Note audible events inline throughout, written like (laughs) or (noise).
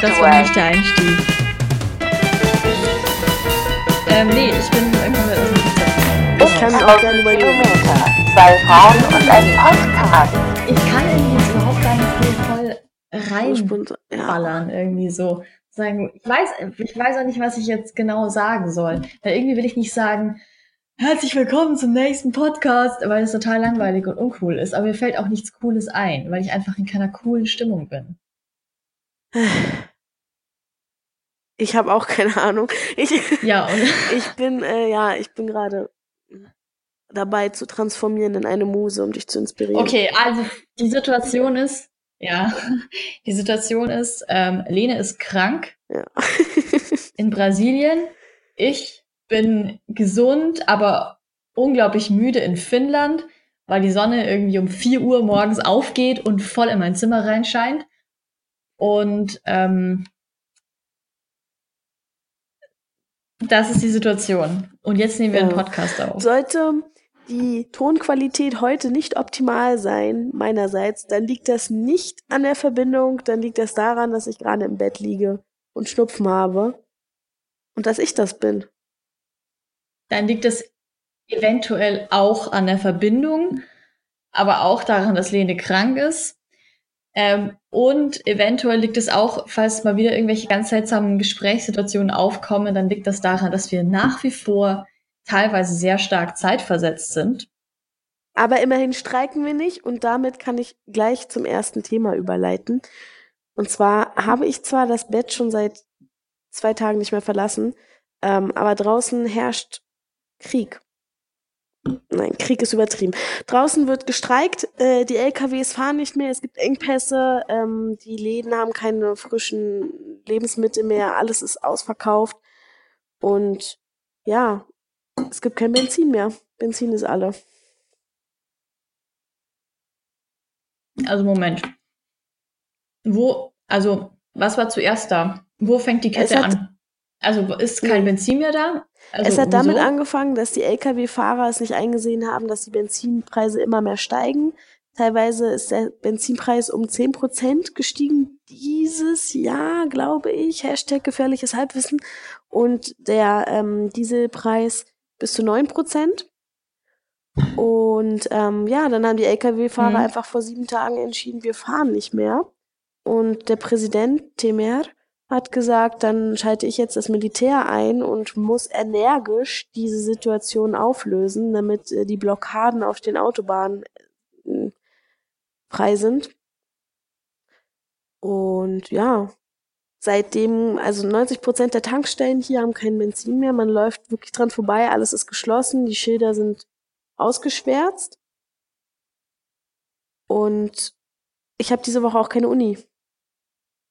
glaube, das war nicht der Einstieg. Ähm, nee, ich bin irgendwie aus dem Ich kann auch gerne überlegen. Zwei Frauen und ein Podcast. Ich kann irgendwie jetzt überhaupt gar nicht so voll reinballern, irgendwie so. Sagen, ich weiß, ich weiß auch nicht, was ich jetzt genau sagen soll. Weil irgendwie will ich nicht sagen, herzlich willkommen zum nächsten Podcast, weil es total langweilig und uncool ist. Aber mir fällt auch nichts Cooles ein, weil ich einfach in keiner coolen Stimmung bin. (sighs) Ich habe auch keine Ahnung. Ich, Ja, (laughs) ich bin, äh, ja, ich bin gerade dabei zu transformieren in eine Muse, um dich zu inspirieren. Okay, also die Situation ist, ja, (laughs) die Situation ist, ähm, Lene ist krank Ja. (laughs) in Brasilien. Ich bin gesund, aber unglaublich müde in Finnland, weil die Sonne irgendwie um 4 Uhr morgens aufgeht und voll in mein Zimmer reinscheint. Und ähm, das ist die Situation. Und jetzt nehmen wir einen Ja. Podcast auf. Sollte die Tonqualität heute nicht optimal sein, meinerseits, dann liegt das nicht an der Verbindung, dann liegt das daran, dass ich gerade im Bett liege und Schnupfen habe und dass ich das bin. dann liegt es eventuell auch an der Verbindung, aber auch daran, dass Lene krank ist. Ähm, und eventuell liegt es auch, falls mal wieder irgendwelche ganz seltsamen Gesprächssituationen aufkommen, dann liegt das daran, dass wir nach wie vor teilweise sehr stark zeitversetzt sind. Aber immerhin streiken wir nicht und damit kann ich gleich zum ersten Thema überleiten. Und zwar habe ich zwar das Bett schon seit zwei Tagen nicht mehr verlassen, ähm, aber draußen herrscht Krieg. Nein, Krieg ist übertrieben. Draußen wird gestreikt, äh, die LKWs fahren nicht mehr, es gibt Engpässe, ähm, die Läden haben keine frischen Lebensmittel mehr, alles ist ausverkauft und ja, es gibt kein Benzin mehr. Benzin ist alle. Also Moment. Wo, also, was war zuerst da? Wo fängt die Kette hat- an? Also ist kein. Benzin mehr da? Also, es hat damit angefangen, dass die Lkw-Fahrer es nicht eingesehen haben, dass die Benzinpreise immer mehr steigen. Teilweise ist der Benzinpreis um 10% gestiegen dieses Jahr, glaube ich. Hashtag gefährliches Halbwissen. Und der ähm, Dieselpreis bis zu 9%. Und ähm, ja, dann haben die Lkw-Fahrer Mhm. einfach vor sieben Tagen entschieden, wir fahren nicht mehr. Und der Präsident Temer hat gesagt, dann schalte ich jetzt das Militär ein und muss energisch diese Situation auflösen, damit äh, die Blockaden auf den Autobahnen äh, frei sind. Und ja, seitdem, also 90 Prozent der Tankstellen hier haben kein Benzin mehr. Man läuft wirklich dran vorbei, alles ist geschlossen, die Schilder sind ausgeschwärzt. Und ich habe diese Woche auch keine Uni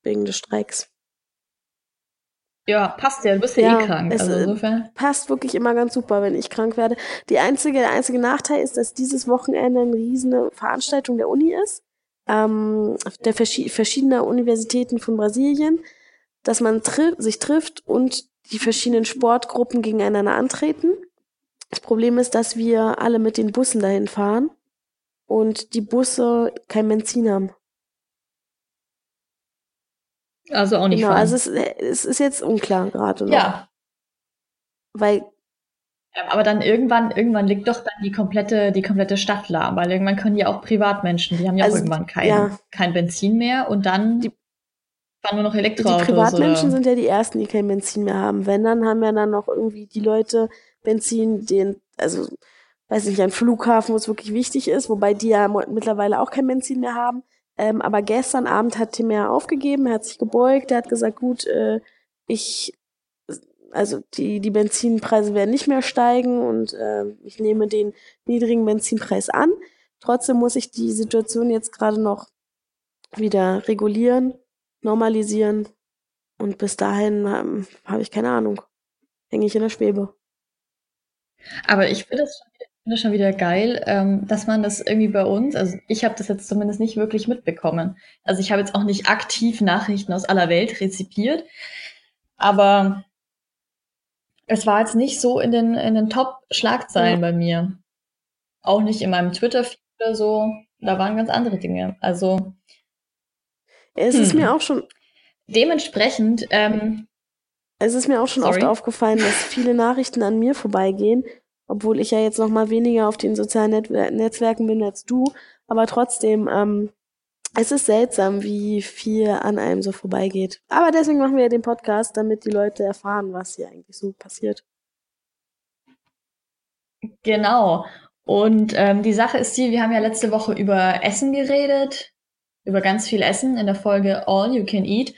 wegen des Streiks. Ja, passt ja, du bist ja, Ja, eh krank. es, Also äh, insofern. passt wirklich immer ganz super, wenn ich krank werde. Die einzige, der einzige Nachteil ist, dass dieses Wochenende eine riesige Veranstaltung der Uni ist, ähm, der verschi verschiedener Universitäten von Brasilien, dass man tri sich trifft und die verschiedenen Sportgruppen gegeneinander antreten. Das Problem ist, dass wir alle mit den Bussen dahin fahren und die Busse kein Benzin haben. Also auch nicht Genau, fahren. also es, es ist jetzt unklar gerade noch. ja, Weil Aber dann irgendwann, irgendwann liegt doch dann die komplette, die komplette Stadt lahm, weil irgendwann können ja auch Privatmenschen, die haben ja Also, auch irgendwann kein, ja. kein Benzin mehr und dann Die- fahren nur noch Die Elektroautos. Privatmenschen oder? sind ja die ersten, die kein Benzin mehr haben. Wenn, dann haben ja dann noch irgendwie die Leute Benzin, den, also, weiß nicht, ein Flughafen, wo es wirklich wichtig ist, wobei die ja mittlerweile auch kein Benzin mehr haben. Ähm, aber gestern Abend hat Tim ja aufgegeben, er hat sich gebeugt, er hat gesagt, gut, äh, ich, also die, die Benzinpreise werden nicht mehr steigen und äh, ich nehme den niedrigen Benzinpreis an. Trotzdem muss ich die Situation jetzt gerade noch wieder regulieren normalisieren. Und bis dahin ähm, habe ich keine Ahnung. Hänge ich in der Schwebe. Aber ich schon, wieder- finde schon wieder geil, ähm, dass man das irgendwie bei uns, also ich habe das jetzt zumindest nicht wirklich mitbekommen. Also ich habe jetzt auch nicht aktiv Nachrichten aus aller Welt rezipiert, aber es war jetzt nicht so in den, in den Top-Schlagzeilen bei mir. Auch nicht in meinem Twitter-Feed oder so. Da waren ganz andere Dinge. Also Es ist Hm. mir auch schon, dementsprechend. Ähm, es ist mir auch schon sorry. oft aufgefallen, dass viele Nachrichten an mir vorbeigehen, obwohl ich ja jetzt noch mal weniger auf den sozialen Net Netzwerken bin als du. Aber trotzdem, ähm, es ist seltsam, wie viel an einem so vorbeigeht. Aber deswegen machen wir ja den Podcast, damit die Leute erfahren, was hier eigentlich so passiert. Genau. Und ähm, die Sache ist die, wir haben ja letzte Woche über Essen geredet, über ganz viel Essen in der Folge All You Can Eat.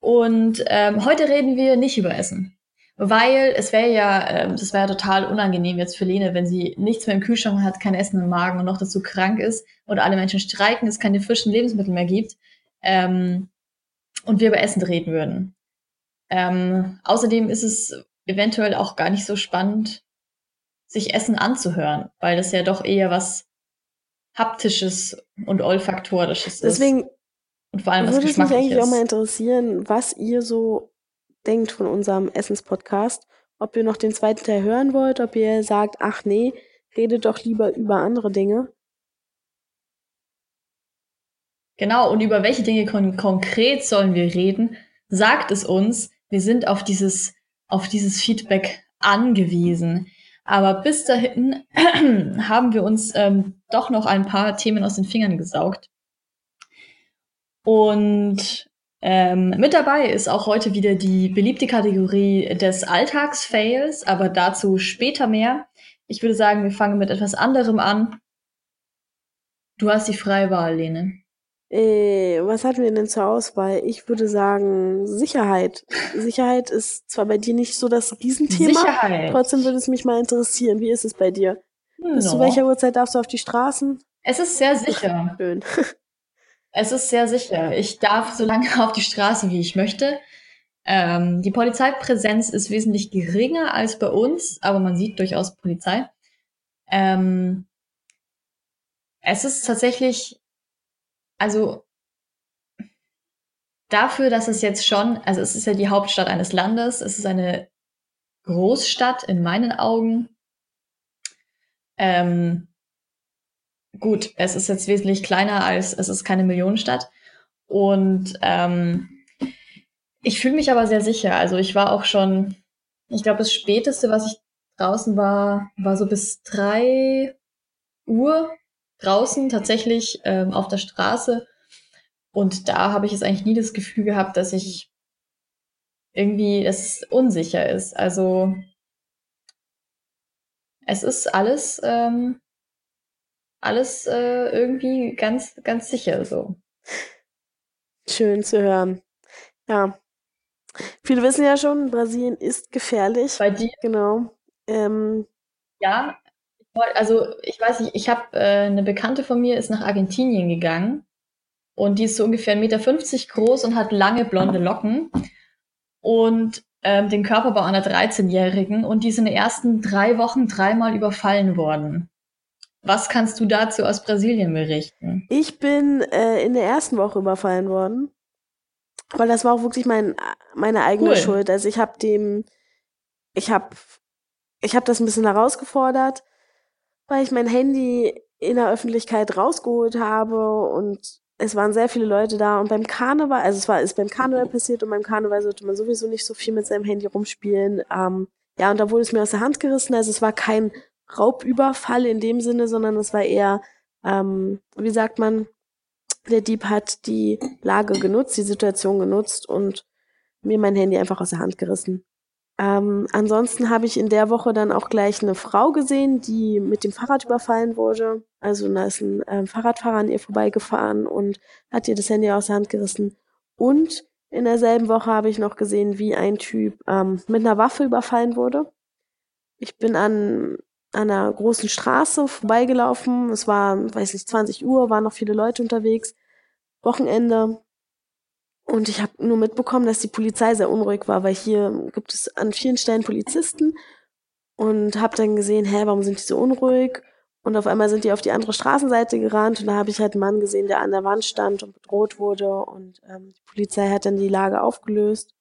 Und ähm, heute reden wir nicht über Essen. Weil es wäre ja, ähm, das wäre ja total unangenehm jetzt für Lene, wenn sie nichts mehr im Kühlschrank hat, kein Essen im Magen und noch dazu krank ist oder alle Menschen streiken, es keine frischen Lebensmittel mehr gibt ähm, und wir über Essen reden würden. Ähm, außerdem ist es eventuell auch gar nicht so spannend, sich Essen anzuhören, weil das ja doch eher was haptisches und olfaktorisches Deswegen ist. Und vor allem was Würde es mich eigentlich auch mal interessieren, was ihr so denkt von unserem Essenspodcast. Ob ihr noch den zweiten Teil hören wollt, ob ihr sagt, ach nee, redet doch lieber über andere Dinge. Genau, und über welche Dinge kon konkret sollen wir reden? Sagt es uns. Wir sind auf dieses, auf dieses Feedback angewiesen. Aber bis dahin (clears throat) haben wir uns ähm, doch noch ein paar Themen aus den Fingern gesaugt. Und ähm, mit dabei ist auch heute wieder die beliebte Kategorie des Alltagsfails, aber dazu später mehr. Ich würde sagen, wir fangen mit etwas anderem an. Du hast die freie Wahl, Lene. Äh, was hatten wir denn zur Auswahl? Ich würde sagen Sicherheit. Sicherheit ist zwar bei dir nicht so das Riesenthema, Sicherheit. trotzdem würde es mich mal interessieren. Wie ist es bei dir? No. Bis zu welcher Uhrzeit darfst du auf die Straßen? Es ist sehr sicher. (laughs) Schön. Es ist sehr sicher. Ich darf so lange (laughs) auf die Straße, wie ich möchte. Ähm, die Polizeipräsenz ist wesentlich geringer als bei uns, aber man sieht durchaus Polizei. Ähm, es ist tatsächlich also dafür, dass es jetzt schon, also es ist ja die Hauptstadt eines Landes, es ist eine Großstadt in meinen Augen. Ähm, gut, es ist jetzt wesentlich kleiner als, es ist keine Millionenstadt. Und ähm, ich fühle mich aber sehr sicher. Also ich war auch schon, ich glaube, das Späteste, was ich draußen war, war so bis drei Uhr draußen tatsächlich ähm, auf der Straße. Und da habe ich jetzt eigentlich nie das Gefühl gehabt, dass ich irgendwie, es unsicher ist. Also es ist alles, ähm, alles äh, irgendwie ganz, ganz sicher so. Schön zu hören. Ja. Viele wissen ja schon, Brasilien ist gefährlich. Bei dir? Genau. Ähm, ja, also ich weiß nicht, ich habe äh, eine Bekannte von mir ist nach Argentinien gegangen und die ist so ungefähr 1,50 Meter groß und hat lange blonde Locken und ähm, den Körperbau einer 13-Jährigen und die ist in den ersten drei Wochen dreimal überfallen worden. Was kannst du dazu aus Brasilien berichten? Ich bin äh, in der ersten Woche überfallen worden, weil das war auch wirklich mein, meine eigene cool. Schuld. Also ich habe dem, ich habe ich habe das ein bisschen herausgefordert weil ich mein Handy in der Öffentlichkeit rausgeholt habe und es waren sehr viele Leute da und beim Karneval, also es war ist beim Karneval passiert und beim Karneval sollte man sowieso nicht so viel mit seinem Handy rumspielen. Ähm, ja, und da wurde es mir aus der Hand gerissen. Also es war kein Raubüberfall in dem Sinne, sondern es war eher, ähm, wie sagt man, der Dieb hat die Lage genutzt, die Situation genutzt und mir mein Handy einfach aus der Hand gerissen. Ähm, ansonsten habe ich in der Woche dann auch gleich eine Frau gesehen, die mit dem Fahrrad überfallen wurde. Also da ist ein ähm, Fahrradfahrer an ihr vorbeigefahren und hat ihr das Handy aus der Hand gerissen. Und in derselben Woche habe ich noch gesehen, wie ein Typ ähm, mit einer Waffe überfallen wurde. Ich bin an, an einer großen Straße vorbeigelaufen. Es war, weiß nicht, 20 Uhr, waren noch viele Leute unterwegs. Wochenende. Und ich habe nur mitbekommen, dass die Polizei sehr unruhig war, weil hier gibt es an vielen Stellen Polizisten und habe dann gesehen, hä, warum sind die so unruhig? Und auf einmal sind die auf die andere Straßenseite gerannt und da habe ich halt einen Mann gesehen, der an der Wand stand und bedroht wurde und ähm, die Polizei hat dann die Lage aufgelöst.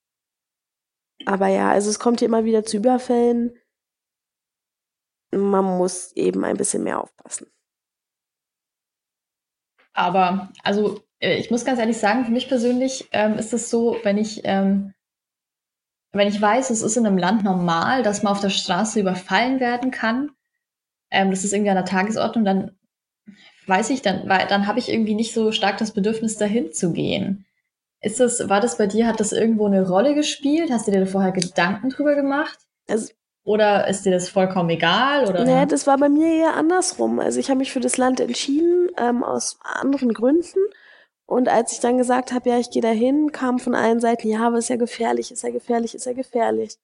Aber ja, also es kommt hier immer wieder zu Überfällen. Man muss eben ein bisschen mehr aufpassen. Aber, also äh, ich muss ganz ehrlich sagen, für mich persönlich ähm, ist es so, wenn ich, ähm, wenn ich weiß, es ist in einem Land normal, dass man auf der Straße überfallen werden kann, ähm, das ist irgendwie an der Tagesordnung, dann weiß ich, dann, weil, dann habe ich irgendwie nicht so stark das Bedürfnis, dahin zu gehen. Ist das, war das bei dir, hat das irgendwo eine Rolle gespielt? Hast du dir da vorher Gedanken drüber gemacht? Also, oder ist dir das vollkommen egal? Oder? Nee, das war bei mir eher andersrum. Also ich habe mich für das Land entschieden, ähm, aus anderen Gründen. Und als ich dann gesagt habe, ja, ich gehe dahin, kam von allen Seiten, ja, aber ist ja gefährlich, ist ja gefährlich, ist ja gefährlich.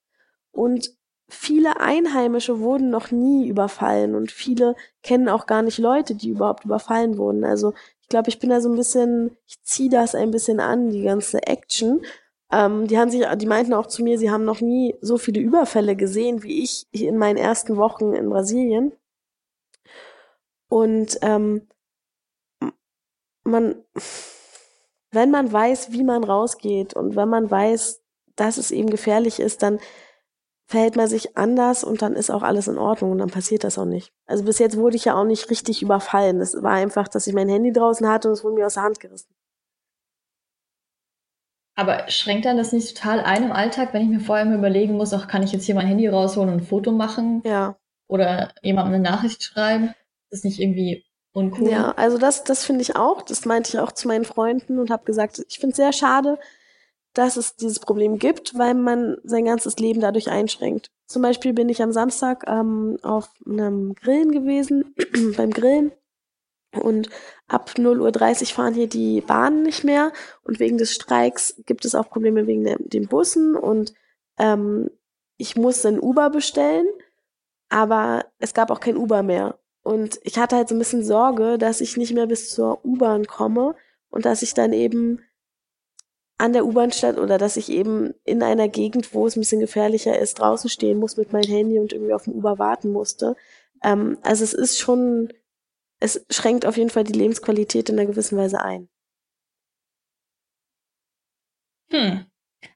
Und viele Einheimische wurden noch nie überfallen und viele kennen auch gar nicht Leute, die überhaupt überfallen wurden. Also ich glaube, ich bin da so ein bisschen, ich ziehe das ein bisschen an, die ganze Action. Ähm, die haben sich, die meinten auch zu mir, sie haben noch nie so viele Überfälle gesehen wie ich in meinen ersten Wochen in Brasilien. Und ähm, man, wenn man weiß, wie man rausgeht und wenn man weiß, dass es eben gefährlich ist, dann verhält man sich anders und dann ist auch alles in Ordnung und dann passiert das auch nicht. Also bis jetzt wurde ich ja auch nicht richtig überfallen. Das war einfach, dass ich mein Handy draußen hatte und es wurde mir aus der Hand gerissen. Aber schränkt dann das nicht total ein im Alltag, wenn ich mir vorher immer überlegen muss, auch kann ich jetzt hier mein Handy rausholen und ein Foto machen? Ja. Oder jemandem eine Nachricht schreiben? Das ist nicht irgendwie uncool? Ja, also das, das finde ich auch. Das meinte ich auch zu meinen Freunden und habe gesagt, ich finde es sehr schade, dass es dieses Problem gibt, weil man sein ganzes Leben dadurch einschränkt. Zum Beispiel bin ich am Samstag ähm, auf einem Grillen gewesen, (clears throat) beim Grillen. Und ab 0.30 Uhr fahren hier die Bahnen nicht mehr. Und wegen des Streiks gibt es auch Probleme wegen den Bussen. Und ähm, ich musste ein Uber bestellen, aber es gab auch kein Uber mehr. Und ich hatte halt so ein bisschen Sorge, dass ich nicht mehr bis zur U-Bahn komme und dass ich dann eben an der U-Bahn stand oder dass ich eben in einer Gegend, wo es ein bisschen gefährlicher ist, draußen stehen muss mit meinem Handy und irgendwie auf dem Uber warten musste. Ähm, also es ist schon, es schränkt auf jeden Fall die Lebensqualität in einer gewissen Weise ein. Hm.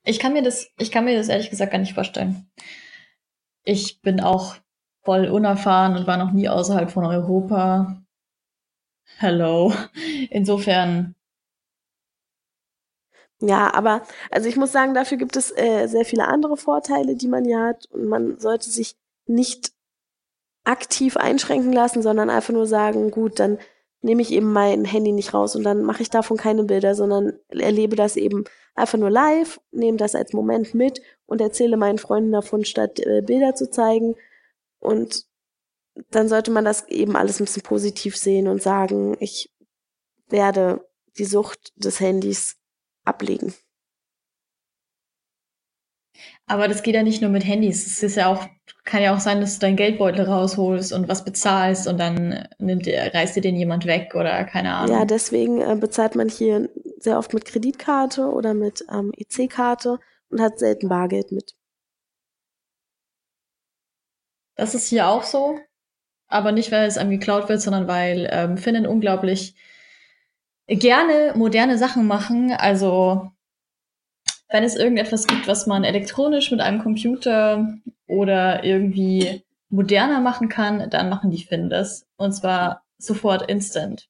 Ich kann mir das, ich kann mir das ehrlich gesagt gar nicht vorstellen. Ich bin auch voll unerfahren und war noch nie außerhalb von Europa. Hello. Insofern ja, aber also ich muss sagen, dafür gibt es äh, sehr viele andere Vorteile, die man hier hat und man sollte sich nicht aktiv einschränken lassen, sondern einfach nur sagen, gut, dann nehme ich eben mein Handy nicht raus und dann mache ich davon keine Bilder, sondern erlebe das eben einfach nur live, nehme das als Moment mit und erzähle meinen Freunden davon, statt äh, Bilder zu zeigen. Und dann sollte man das eben alles ein bisschen positiv sehen und sagen, ich werde die Sucht des Handys ablegen. Aber das geht ja nicht nur mit Handys. Es ist ja auch, kann ja auch sein, dass du deinen Geldbeutel rausholst und was bezahlst und dann nimmt, reißt dir den jemand weg oder keine Ahnung. Ja, deswegen äh, bezahlt man hier sehr oft mit Kreditkarte oder mit ähm, EC-Karte und hat selten Bargeld mit. Das ist hier auch so, aber nicht, weil es einem geklaut wird, sondern weil ähm, Finnen unglaublich gerne moderne Sachen machen. Also wenn es irgendetwas gibt, was man elektronisch mit einem Computer oder irgendwie moderner machen kann, dann machen die Finn das. Und zwar sofort instant.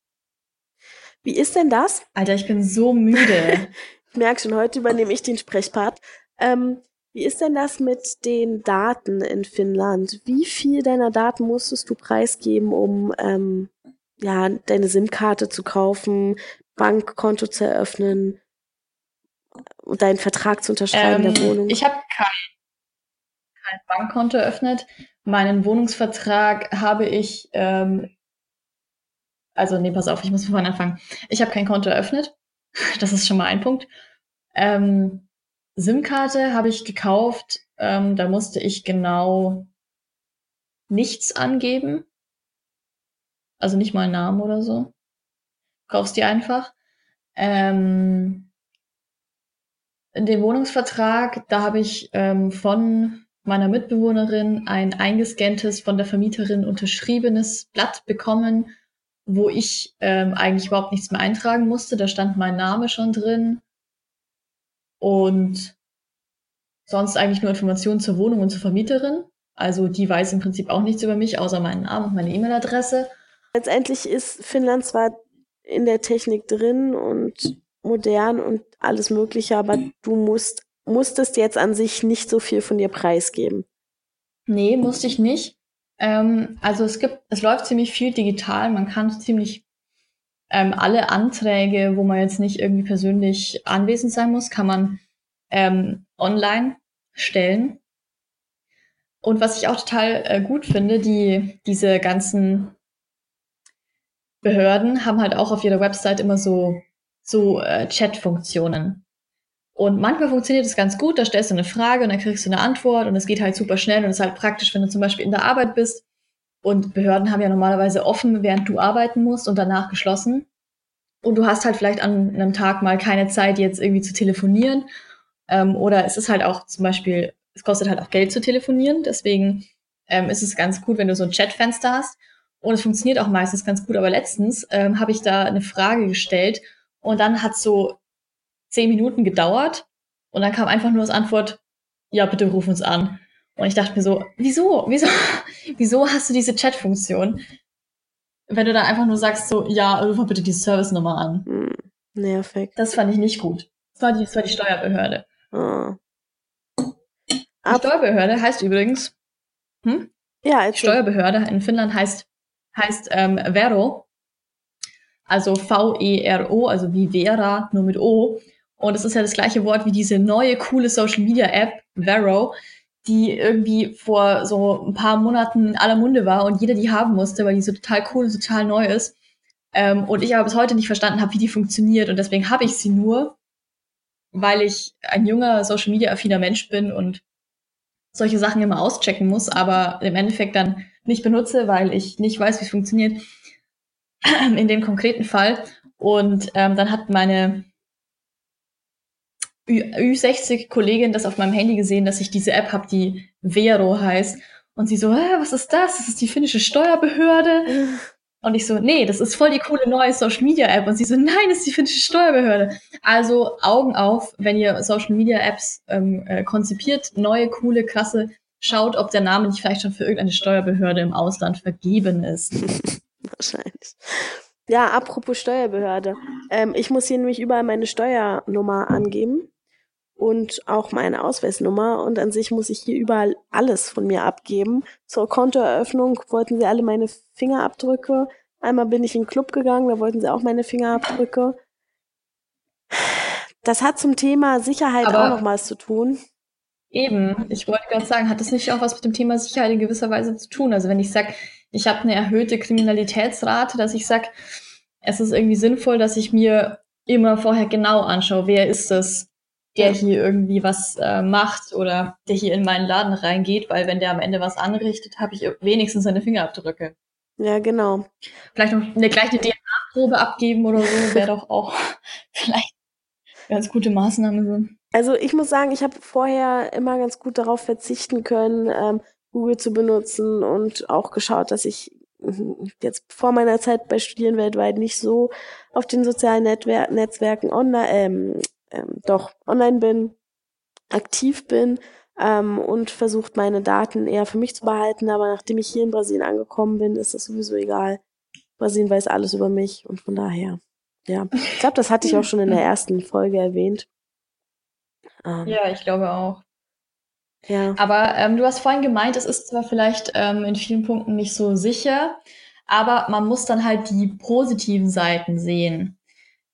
Wie ist denn das? Alter, ich bin so müde. (laughs) ich merke schon, heute übernehme ich den Sprechpart. Ähm, wie ist denn das mit den Daten in Finnland? Wie viel deiner Daten musstest du preisgeben, um ähm, ja, deine SIM-Karte zu kaufen, Bankkonto zu eröffnen deinen Vertrag zu unterschreiben ähm, der Wohnung? Ich habe kein, kein Bankkonto eröffnet. Meinen Wohnungsvertrag habe ich, ähm, also nee, pass auf, ich muss von vorne anfangen. Ich habe kein Konto eröffnet. (laughs) Das ist schon mal ein Punkt. Ähm, SIM-Karte habe ich gekauft. Ähm, da musste ich genau nichts angeben. Also nicht mal Namen oder so. Kaufst die einfach. Ähm, den Wohnungsvertrag, da habe ich ähm, von meiner Mitbewohnerin ein eingescanntes, von der Vermieterin unterschriebenes Blatt bekommen, wo ich ähm, eigentlich überhaupt nichts mehr eintragen musste. Da stand mein Name schon drin. Und sonst eigentlich nur Informationen zur Wohnung und zur Vermieterin. Also die weiß im Prinzip auch nichts über mich, außer meinen Namen und meine E-Mail-Adresse. Letztendlich ist Finnland zwar in der Technik drin und modern und alles Mögliche, aber du musst, musstest jetzt an sich nicht so viel von dir preisgeben. Nee, musste ich nicht. Ähm, also es gibt, es läuft ziemlich viel digital. Man kann ziemlich ähm, alle Anträge, wo man jetzt nicht irgendwie persönlich anwesend sein muss, kann man ähm, online stellen. Und was ich auch total äh, gut finde, die diese ganzen Behörden haben halt auch auf ihrer Website immer so so äh, Chat-Funktionen. Und manchmal funktioniert es ganz gut, da stellst du eine Frage und dann kriegst du eine Antwort und es geht halt super schnell und es ist halt praktisch, wenn du zum Beispiel in der Arbeit bist und Behörden haben ja normalerweise offen, während du arbeiten musst und danach geschlossen. Und du hast halt vielleicht an einem Tag mal keine Zeit, jetzt irgendwie zu telefonieren. Ähm, oder es ist halt auch zum Beispiel, es kostet halt auch Geld zu telefonieren. Deswegen ähm, ist es ganz gut, wenn du so ein Chatfenster hast. Und es funktioniert auch meistens ganz gut. Aber letztens ähm, habe ich da eine Frage gestellt und dann hat so zehn Minuten gedauert und dann kam einfach nur als Antwort, ja, bitte ruf uns an. Und ich dachte mir so, wieso, wieso, (laughs) wieso hast du diese Chat-Funktion? Wenn du da einfach nur sagst so, ja, ruf mal bitte die Service-Nummer an. Hm, nervig. Das fand ich nicht gut. Das war die, das war die Steuerbehörde. Oh. Die Steuerbehörde heißt übrigens, hm? Ja, erzähl. Steuerbehörde in Finnland heißt, heißt ähm, Vero also V-E-R-O, also wie Vera, nur mit O. Und es ist ja das gleiche Wort wie diese neue coole Social Media App, Vero, die irgendwie vor so ein paar Monaten in aller Munde war und jeder die haben musste, weil die so total cool und total neu ist. Ähm, und ich aber bis heute nicht verstanden habe, wie die funktioniert. Und deswegen habe ich sie nur, weil ich ein junger Social Media affiner Mensch bin und solche Sachen immer auschecken muss, aber im Endeffekt dann nicht benutze, weil ich nicht weiß, wie es funktioniert (clears throat) in dem konkreten Fall. Und ähm, dann hat meine Ü60-Kollegin das auf meinem Handy gesehen, dass ich diese App habe, die Vero heißt. Und sie so, äh, was ist das? Das ist die finnische Steuerbehörde. Und ich so, nee, das ist voll die coole neue Social Media App. Und sie so, nein, das ist die finnische Steuerbehörde. Also Augen auf, wenn ihr Social Media Apps ähm, äh, konzipiert, neue, coole, krasse, schaut, ob der Name nicht vielleicht schon für irgendeine Steuerbehörde im Ausland vergeben ist. (laughs) (laughs) Wahrscheinlich. Ja, apropos Steuerbehörde. Ähm, ich muss hier nämlich überall meine Steuernummer angeben und auch meine Ausweisnummer und an sich muss ich hier überall alles von mir abgeben. Zur Kontoeröffnung wollten sie alle meine Fingerabdrücke. Einmal bin ich in den Club gegangen, da wollten sie auch meine Fingerabdrücke. Das hat zum Thema Sicherheit Aber auch noch was zu tun. Eben, ich wollte gerade sagen, hat das nicht auch was mit dem Thema Sicherheit in gewisser Weise zu tun? Also wenn ich sage, ich habe eine erhöhte Kriminalitätsrate, dass ich sage, es ist irgendwie sinnvoll, dass ich mir immer vorher genau anschaue, wer ist das, der hier irgendwie was äh, macht oder der hier in meinen Laden reingeht, weil wenn der am Ende was anrichtet, habe ich wenigstens seine Fingerabdrücke. Ja, genau. Vielleicht noch eine gleiche DNA-Probe abgeben oder so, wäre doch auch (laughs) vielleicht eine ganz gute Maßnahme so. Also ich muss sagen, ich habe vorher immer ganz gut darauf verzichten können, ähm, Google zu benutzen und auch geschaut, dass ich mhm, jetzt vor meiner Zeit bei Studieren weltweit nicht so auf den sozialen Netwer Netzwerken online, ähm, ähm, doch online bin, aktiv bin ähm, und versucht meine Daten eher für mich zu behalten. Aber nachdem ich hier in Brasilien angekommen bin, ist das sowieso egal. Brasilien weiß alles über mich und von daher, ja. Ich glaube, das hatte ich auch (laughs) schon in der ersten Folge erwähnt. Ähm, ja, ich glaube auch. Ja. Aber ähm, du hast vorhin gemeint, es ist zwar vielleicht ähm, in vielen Punkten nicht so sicher, aber man muss dann halt die positiven Seiten sehen.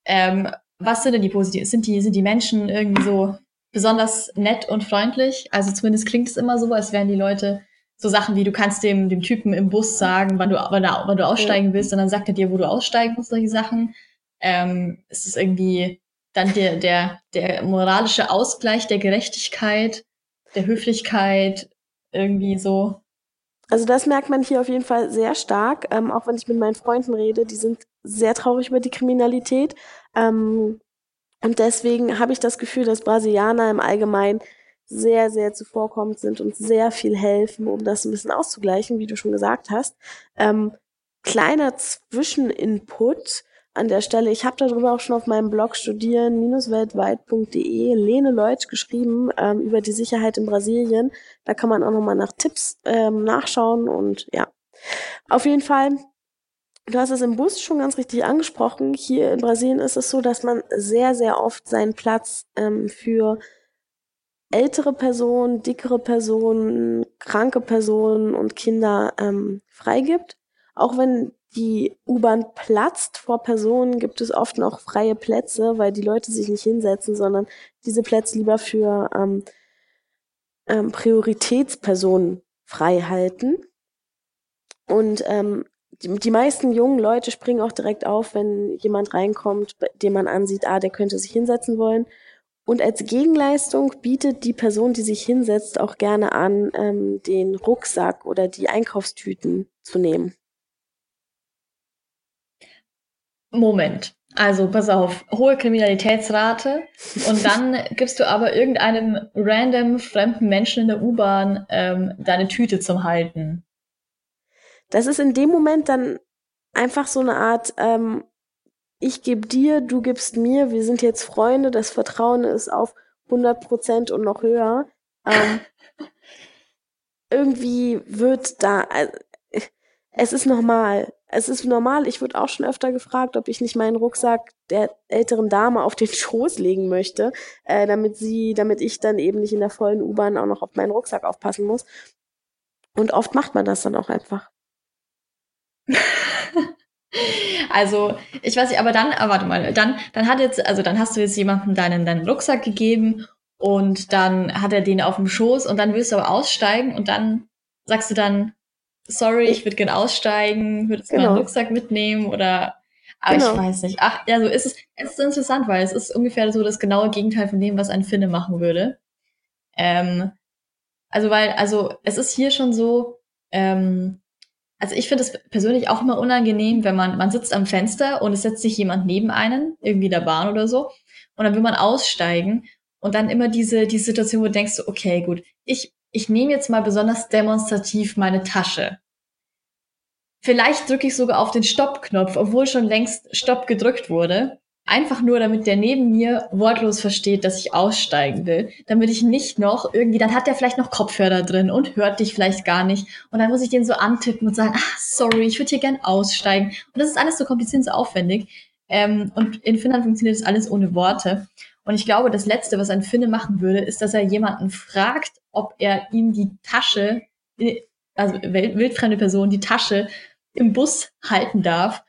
Ähm, was sind denn die positiven? Sind die, sind die Menschen irgendwie so besonders nett und freundlich? Also zumindest klingt es immer so, als wären die Leute so Sachen wie du kannst dem, dem Typen im Bus sagen, wann du, wann du, wann du aussteigen willst, und dann sagt er dir, wo du aussteigen musst, solche Sachen. Ähm, ist es irgendwie dann der, der, der moralische Ausgleich der Gerechtigkeit? Der Höflichkeit irgendwie so. Also das merkt man hier auf jeden Fall sehr stark, ähm, auch wenn ich mit meinen Freunden rede, die sind sehr traurig über die Kriminalität. Ähm, und deswegen habe ich das Gefühl, dass Brasilianer im Allgemeinen sehr, sehr zuvorkommend sind und sehr viel helfen, um das ein bisschen auszugleichen, wie du schon gesagt hast. Ähm, kleiner Zwischeninput an der Stelle, ich habe darüber auch schon auf meinem Blog studieren-weltweit.de Lene Leutsch geschrieben ähm, über die Sicherheit in Brasilien. Da kann man auch nochmal nach Tipps ähm, nachschauen und ja. Auf jeden Fall Du hast es im Bus schon ganz richtig angesprochen. Hier in Brasilien ist es so, dass man sehr, sehr oft seinen Platz ähm, für ältere Personen, dickere Personen, kranke Personen und Kinder ähm, freigibt. Auch wenn die U-Bahn platzt vor Personen, gibt es oft noch freie Plätze, weil die Leute sich nicht hinsetzen, sondern diese Plätze lieber für ähm, ähm, Prioritätspersonen frei halten. Und ähm, die, die meisten jungen Leute springen auch direkt auf, wenn jemand reinkommt, den man ansieht, ah, der könnte sich hinsetzen wollen. Und als Gegenleistung bietet die Person, die sich hinsetzt, auch gerne an, ähm, den Rucksack oder die Einkaufstüten zu nehmen. Moment. Also, pass auf, hohe Kriminalitätsrate und dann gibst du aber irgendeinem random fremden Menschen in der U-Bahn ähm, deine Tüte zum Halten. Das ist in dem Moment dann einfach so eine Art, ähm, ich gebe dir, du gibst mir, wir sind jetzt Freunde, das Vertrauen ist auf 100 Prozent und noch höher. Ähm, (laughs) irgendwie wird da, es ist normal es ist normal, ich wurde auch schon öfter gefragt, ob ich nicht meinen Rucksack der älteren Dame auf den (laughs) Schoß legen möchte, äh, damit sie, damit ich dann eben nicht in der vollen U-Bahn auch noch auf meinen Rucksack aufpassen muss. Und oft macht man das dann auch einfach. (laughs) Also, ich weiß nicht, aber dann, ah, warte mal, dann, dann hat jetzt, also dann hast du jetzt jemandem deinen, deinen Rucksack gegeben und dann hat er den auf dem Schoß und dann willst du aber aussteigen und dann sagst du dann, sorry, ich würde gerne aussteigen, würde jetzt genau. meinen Rucksack mitnehmen oder aber genau. ich weiß nicht. Ach, ja, so ist es. Es ist interessant, weil es ist ungefähr so das genaue Gegenteil von dem, was ein Finne machen würde. Ähm, also, weil, also es ist hier schon so, ähm, also ich finde es persönlich auch immer unangenehm, wenn man, man sitzt am Fenster und es setzt sich jemand neben einen, irgendwie der Bahn oder so, und dann will man aussteigen und dann immer diese, die Situation, wo du denkst, okay, gut, ich ich nehme jetzt mal besonders demonstrativ meine Tasche. Vielleicht drücke ich sogar auf den Stopp-Knopf, obwohl schon längst Stopp gedrückt wurde. Einfach nur, damit der neben mir wortlos versteht, dass ich aussteigen will. Damit ich nicht noch irgendwie, dann hat der vielleicht noch Kopfhörer drin und hört dich vielleicht gar nicht. Und dann muss ich den so antippen und sagen, ah, sorry, ich würde hier gern aussteigen. Und das ist alles so kompliziert und so aufwendig. Ähm, und in Finnland funktioniert das alles ohne Worte. Und ich glaube, das Letzte, was ein Finne machen würde, ist, dass er jemanden fragt, ob er ihm die Tasche, äh, also wildfremde Person, die Tasche im Bus halten darf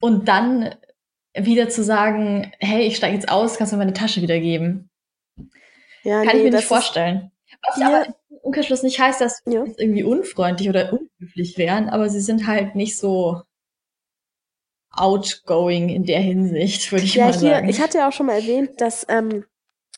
und dann wieder zu sagen, hey, ich steige jetzt aus, kannst du mir meine Tasche wiedergeben? Ja, Kann nee, ich mir nicht vorstellen. Was aber im Umkehrschluss nicht heißt, dass ja. sie irgendwie unfreundlich oder unhöflich wären, aber sie sind halt nicht so outgoing in der Hinsicht, würde ich ja, mal hier, sagen. Ich hatte ja auch schon mal erwähnt, dass ähm,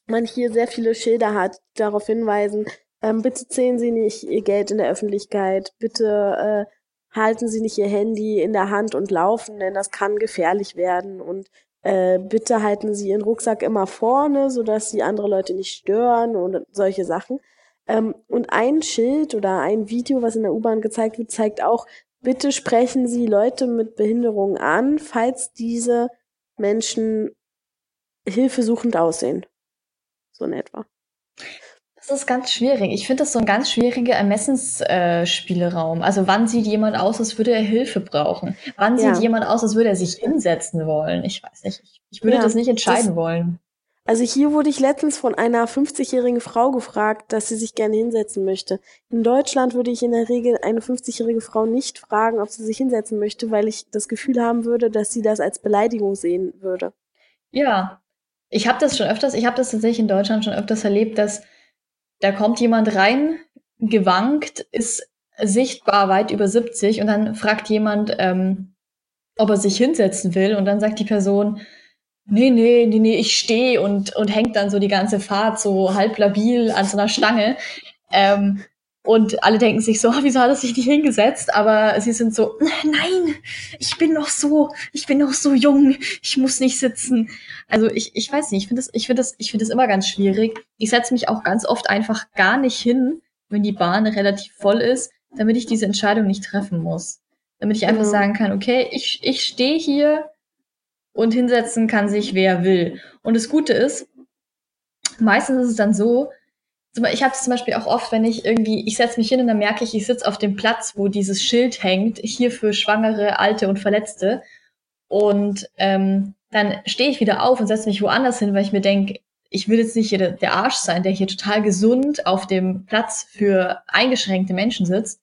man hier sehr viele Schilder hat, die darauf hinweisen, ähm, bitte zählen Sie nicht Ihr Geld in der Öffentlichkeit, bitte äh, halten Sie nicht Ihr Handy in der Hand und laufen, denn das kann gefährlich werden und äh, bitte halten Sie Ihren Rucksack immer vorne, sodass Sie andere Leute nicht stören und solche Sachen. Ähm, und ein Schild oder ein Video, was in der U-Bahn gezeigt wird, zeigt auch, Bitte sprechen Sie Leute mit Behinderungen an, falls diese Menschen hilfesuchend aussehen. So in etwa. Das ist ganz schwierig. Ich finde das so ein ganz schwieriger Ermessensspielraum. Äh, also wann sieht jemand aus, als würde er Hilfe brauchen? Wann ja. sieht jemand aus, als würde er sich hinsetzen wollen? Ich weiß nicht. Ich, ich würde ja, das nicht entscheiden das, wollen. Also hier wurde ich letztens von einer 50-jährigen Frau gefragt, dass sie sich gerne hinsetzen möchte. In Deutschland würde ich in der Regel eine 50-jährige Frau nicht fragen, ob sie sich hinsetzen möchte, weil ich das Gefühl haben würde, dass sie das als Beleidigung sehen würde. Ja, ich habe das schon öfters, ich habe das tatsächlich in Deutschland schon öfters erlebt, dass da kommt jemand rein, gewankt, ist sichtbar weit über 70 und dann fragt jemand, ähm, ob er sich hinsetzen will und dann sagt die Person, nee, nee, nee, nee, ich stehe und, und hängt dann so die ganze Fahrt so halb labil an so einer Stange. Ähm, und alle denken sich so, wieso hat er sich nicht hingesetzt? Aber sie sind so, nein, ich bin noch so, ich bin noch so jung, ich muss nicht sitzen. Also ich, ich weiß nicht, ich finde das, ich finde das, ich finde das immer ganz schwierig. Ich setze mich auch ganz oft einfach gar nicht hin, wenn die Bahn relativ voll ist, damit ich diese Entscheidung nicht treffen muss. Damit ich einfach mhm. sagen kann, okay, ich, ich stehe hier, und hinsetzen kann sich wer will. Und das Gute ist, meistens ist es dann so, ich habe es zum Beispiel auch oft, wenn ich irgendwie, ich setze mich hin und dann merke ich, ich sitze auf dem Platz, wo dieses Schild hängt, hier für Schwangere, Alte und Verletzte. Und ähm, dann stehe ich wieder auf und setze mich woanders hin, weil ich mir denke, ich will jetzt nicht hier der, Arsch sein, der hier total gesund auf dem Platz für eingeschränkte Menschen sitzt.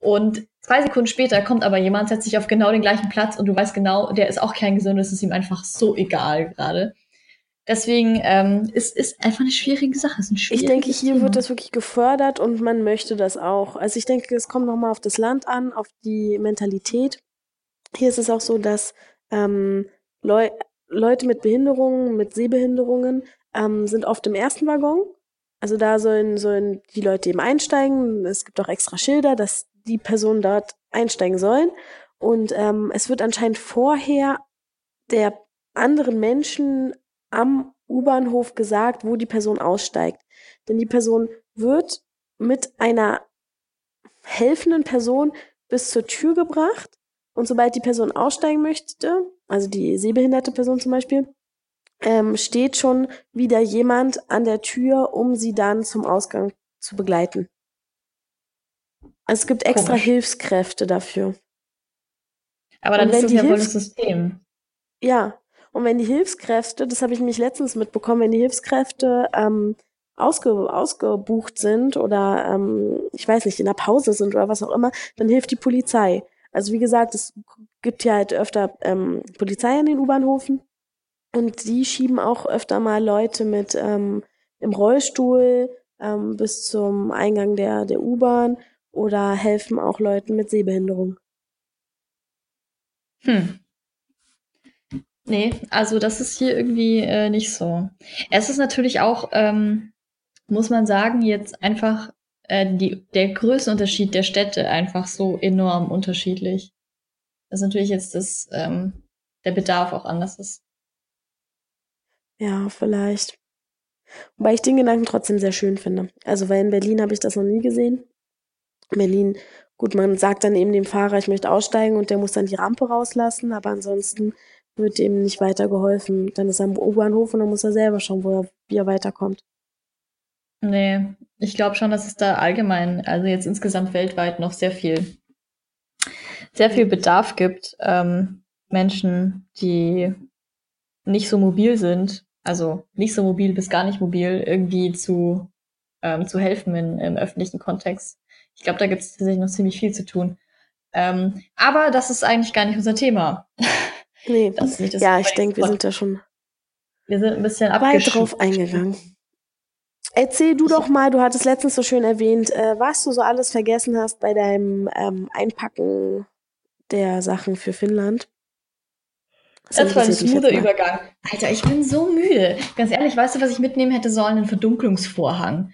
Und zwei Sekunden später kommt aber jemand, setzt sich auf genau den gleichen Platz und du weißt genau, der ist auch kein Gesunder, es ist ihm einfach so egal gerade. Deswegen ähm, ist ist einfach eine schwierige Sache. Ein ich denke, hier Thema. wird das wirklich gefördert und man möchte das auch. Also ich denke, es kommt nochmal auf das Land an, auf die Mentalität. Hier ist es auch so, dass ähm, Leu Leute mit Behinderungen, mit Sehbehinderungen ähm, sind oft im ersten Waggon. Also da sollen, sollen die Leute eben einsteigen. Es gibt auch extra Schilder, dass die Personen dort einsteigen sollen. Und ähm, es wird anscheinend vorher der anderen Menschen am U-Bahnhof gesagt, wo die Person aussteigt. Denn die Person wird mit einer helfenden Person bis zur Tür gebracht und sobald die Person aussteigen möchte, also die sehbehinderte Person zum Beispiel, ähm, steht schon wieder jemand an der Tür, um sie dann zum Ausgang zu begleiten. Also es gibt extra Komisch. Hilfskräfte dafür. Aber dann ist das ja wohl das System. Ja, und wenn die Hilfskräfte, das habe ich nämlich letztens mitbekommen, wenn die Hilfskräfte ähm, ausge, ausgebucht sind oder ähm, ich weiß nicht, in der Pause sind oder was auch immer, dann hilft die Polizei. Also wie gesagt, es gibt ja halt öfter ähm, Polizei an den U-Bahnhofen und die schieben auch öfter mal Leute mit ähm, im Rollstuhl ähm, bis zum Eingang der, der U-Bahn oder helfen auch Leuten mit Sehbehinderung. Hm. Nee, also das ist hier irgendwie äh, nicht so. Es ist natürlich auch, ähm, muss man sagen, jetzt einfach äh, die, der Größenunterschied der Städte einfach so enorm unterschiedlich. Das ist natürlich jetzt das, ähm, der Bedarf auch anders ist. Ja, vielleicht. Wobei ich den Gedanken trotzdem sehr schön finde. Also, weil in Berlin habe ich das noch nie gesehen. In Berlin, gut, man sagt dann eben dem Fahrer, ich möchte aussteigen und der muss dann die Rampe rauslassen, aber ansonsten wird ihm nicht weiter geholfen. Dann ist er am U-Bahnhof und dann muss er selber schauen, wo er, wie er weiterkommt. Nee, ich glaube schon, dass es da allgemein, also jetzt insgesamt weltweit noch sehr viel, sehr viel Bedarf gibt, ähm, Menschen, die nicht so mobil sind, also nicht so mobil bis gar nicht mobil, irgendwie zu, ähm, zu helfen in, im öffentlichen Kontext. Ich glaube, da gibt es tatsächlich noch ziemlich viel zu tun. Ähm, aber das ist eigentlich gar nicht unser Thema. (laughs) Nee, das ist nicht das ja, ich denke, wir sind da schon wir sind ein bisschen weit drauf eingegangen. Erzähl du doch mal, du hattest letztens so schön erwähnt, äh, was du so alles vergessen hast bei deinem ähm, Einpacken der Sachen für Finnland. Das, das war ein smoother Übergang. Alter, ich bin so müde. Ganz ehrlich, weißt du, was ich mitnehmen hätte sollen? Einen Verdunklungsvorhang.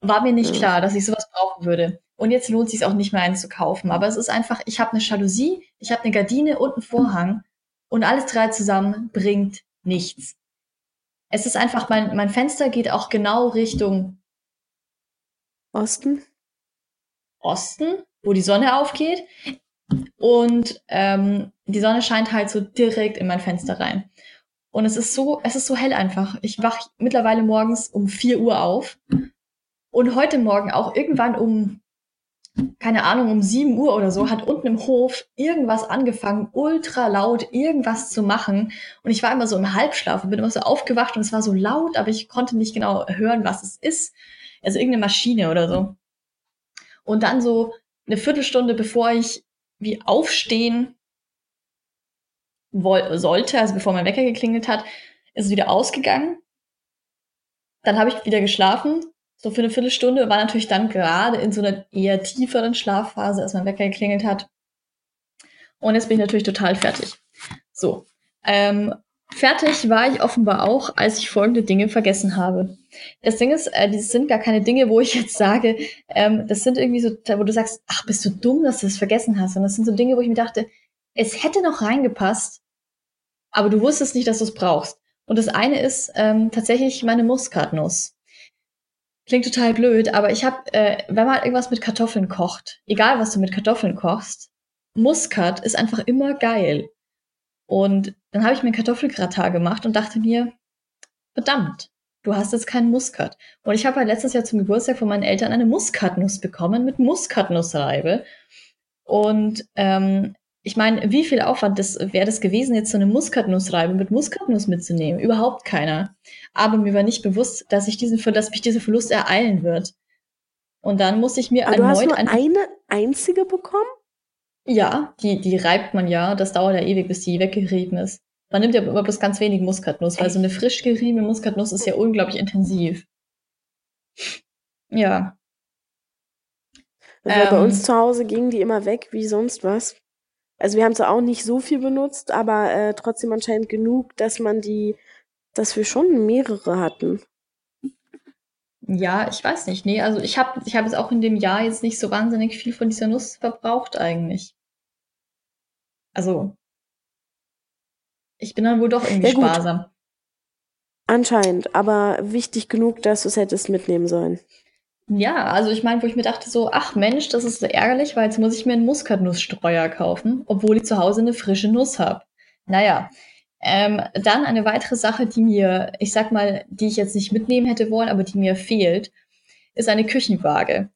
War mir nicht ja. klar, dass ich sowas brauchen würde. Und jetzt lohnt es sich auch nicht mehr einen zu kaufen. Aber es ist einfach, ich habe eine Jalousie, ich habe eine Gardine und einen Vorhang. Und alles drei zusammen bringt nichts. Es ist einfach, mein, mein Fenster geht auch genau Richtung Osten. Osten, wo die Sonne aufgeht. Und ähm, die Sonne scheint halt so direkt in mein Fenster rein. Und es ist so, es ist so hell einfach. Ich wach mittlerweile morgens um 4 Uhr auf. Und heute Morgen auch irgendwann um keine Ahnung, um 7 Uhr oder so, hat unten im Hof irgendwas angefangen, ultra laut irgendwas zu machen. Und ich war immer so im Halbschlaf und bin immer so aufgewacht und es war so laut, aber ich konnte nicht genau hören, was es ist. Also irgendeine Maschine oder so. Und dann so eine Viertelstunde, bevor ich wie aufstehen sollte, also bevor mein Wecker geklingelt hat, ist es wieder ausgegangen. Dann habe ich wieder geschlafen so für eine Viertelstunde, war natürlich dann gerade in so einer eher tieferen Schlafphase, als mein Wecker geklingelt hat. Und jetzt bin ich natürlich total fertig. So. Ähm, fertig war ich offenbar auch, als ich folgende Dinge vergessen habe. Das Ding ist, äh, das sind gar keine Dinge, wo ich jetzt sage, ähm, das sind irgendwie so, wo du sagst, ach, bist du dumm, dass du das vergessen hast. Und das sind so Dinge, wo ich mir dachte, es hätte noch reingepasst, aber du wusstest nicht, dass du es brauchst. Und das eine ist ähm, tatsächlich meine Muskatnuss. Klingt total blöd, aber ich habe, äh, wenn man irgendwas mit Kartoffeln kocht, egal was du mit Kartoffeln kochst, Muskat ist einfach immer geil. Und dann habe ich mir Kartoffelgratin gemacht und dachte mir, verdammt, du hast jetzt keinen Muskat. Und ich habe halt letztes Jahr zum Geburtstag von meinen Eltern eine Muskatnuss bekommen mit Muskatnussreibe. Und ähm, ich meine, wie viel Aufwand das wäre das gewesen, jetzt so eine Muskatnussreibe mit Muskatnuss mitzunehmen? Überhaupt keiner. Aber mir war nicht bewusst, dass ich diesen, dass mich dieser Verlust ereilen wird. Und dann muss ich mir Aber erneut du hast nur eine einzige bekommen? Ja, die, die reibt man ja. Das dauert ja ewig, bis die weggerieben ist. Man nimmt ja aber bloß ganz wenig Muskatnuss, weil so eine frisch geriebene Muskatnuss ist ja unglaublich intensiv. Ja. Also ähm, bei uns zu Hause gingen die immer weg wie sonst was. Also wir haben zwar auch nicht so viel benutzt, aber äh, trotzdem anscheinend genug, dass man die, dass wir schon mehrere hatten. Ja, ich weiß nicht. Nee, also ich habe ich hab jetzt auch in dem Jahr jetzt nicht so wahnsinnig viel von dieser Nuss verbraucht eigentlich. Also, ich bin dann wohl doch irgendwie ja, sparsam. Anscheinend, aber wichtig genug, dass du es hättest mitnehmen sollen. Ja, also ich meine, wo ich mir dachte so, ach Mensch, das ist so ärgerlich, weil jetzt muss ich mir einen Muskatnussstreuer kaufen, obwohl ich zu Hause eine frische Nuss habe. Naja, ähm, dann eine weitere Sache, die mir, ich sag mal, die ich jetzt nicht mitnehmen hätte wollen, aber die mir fehlt, ist eine Küchenwaage.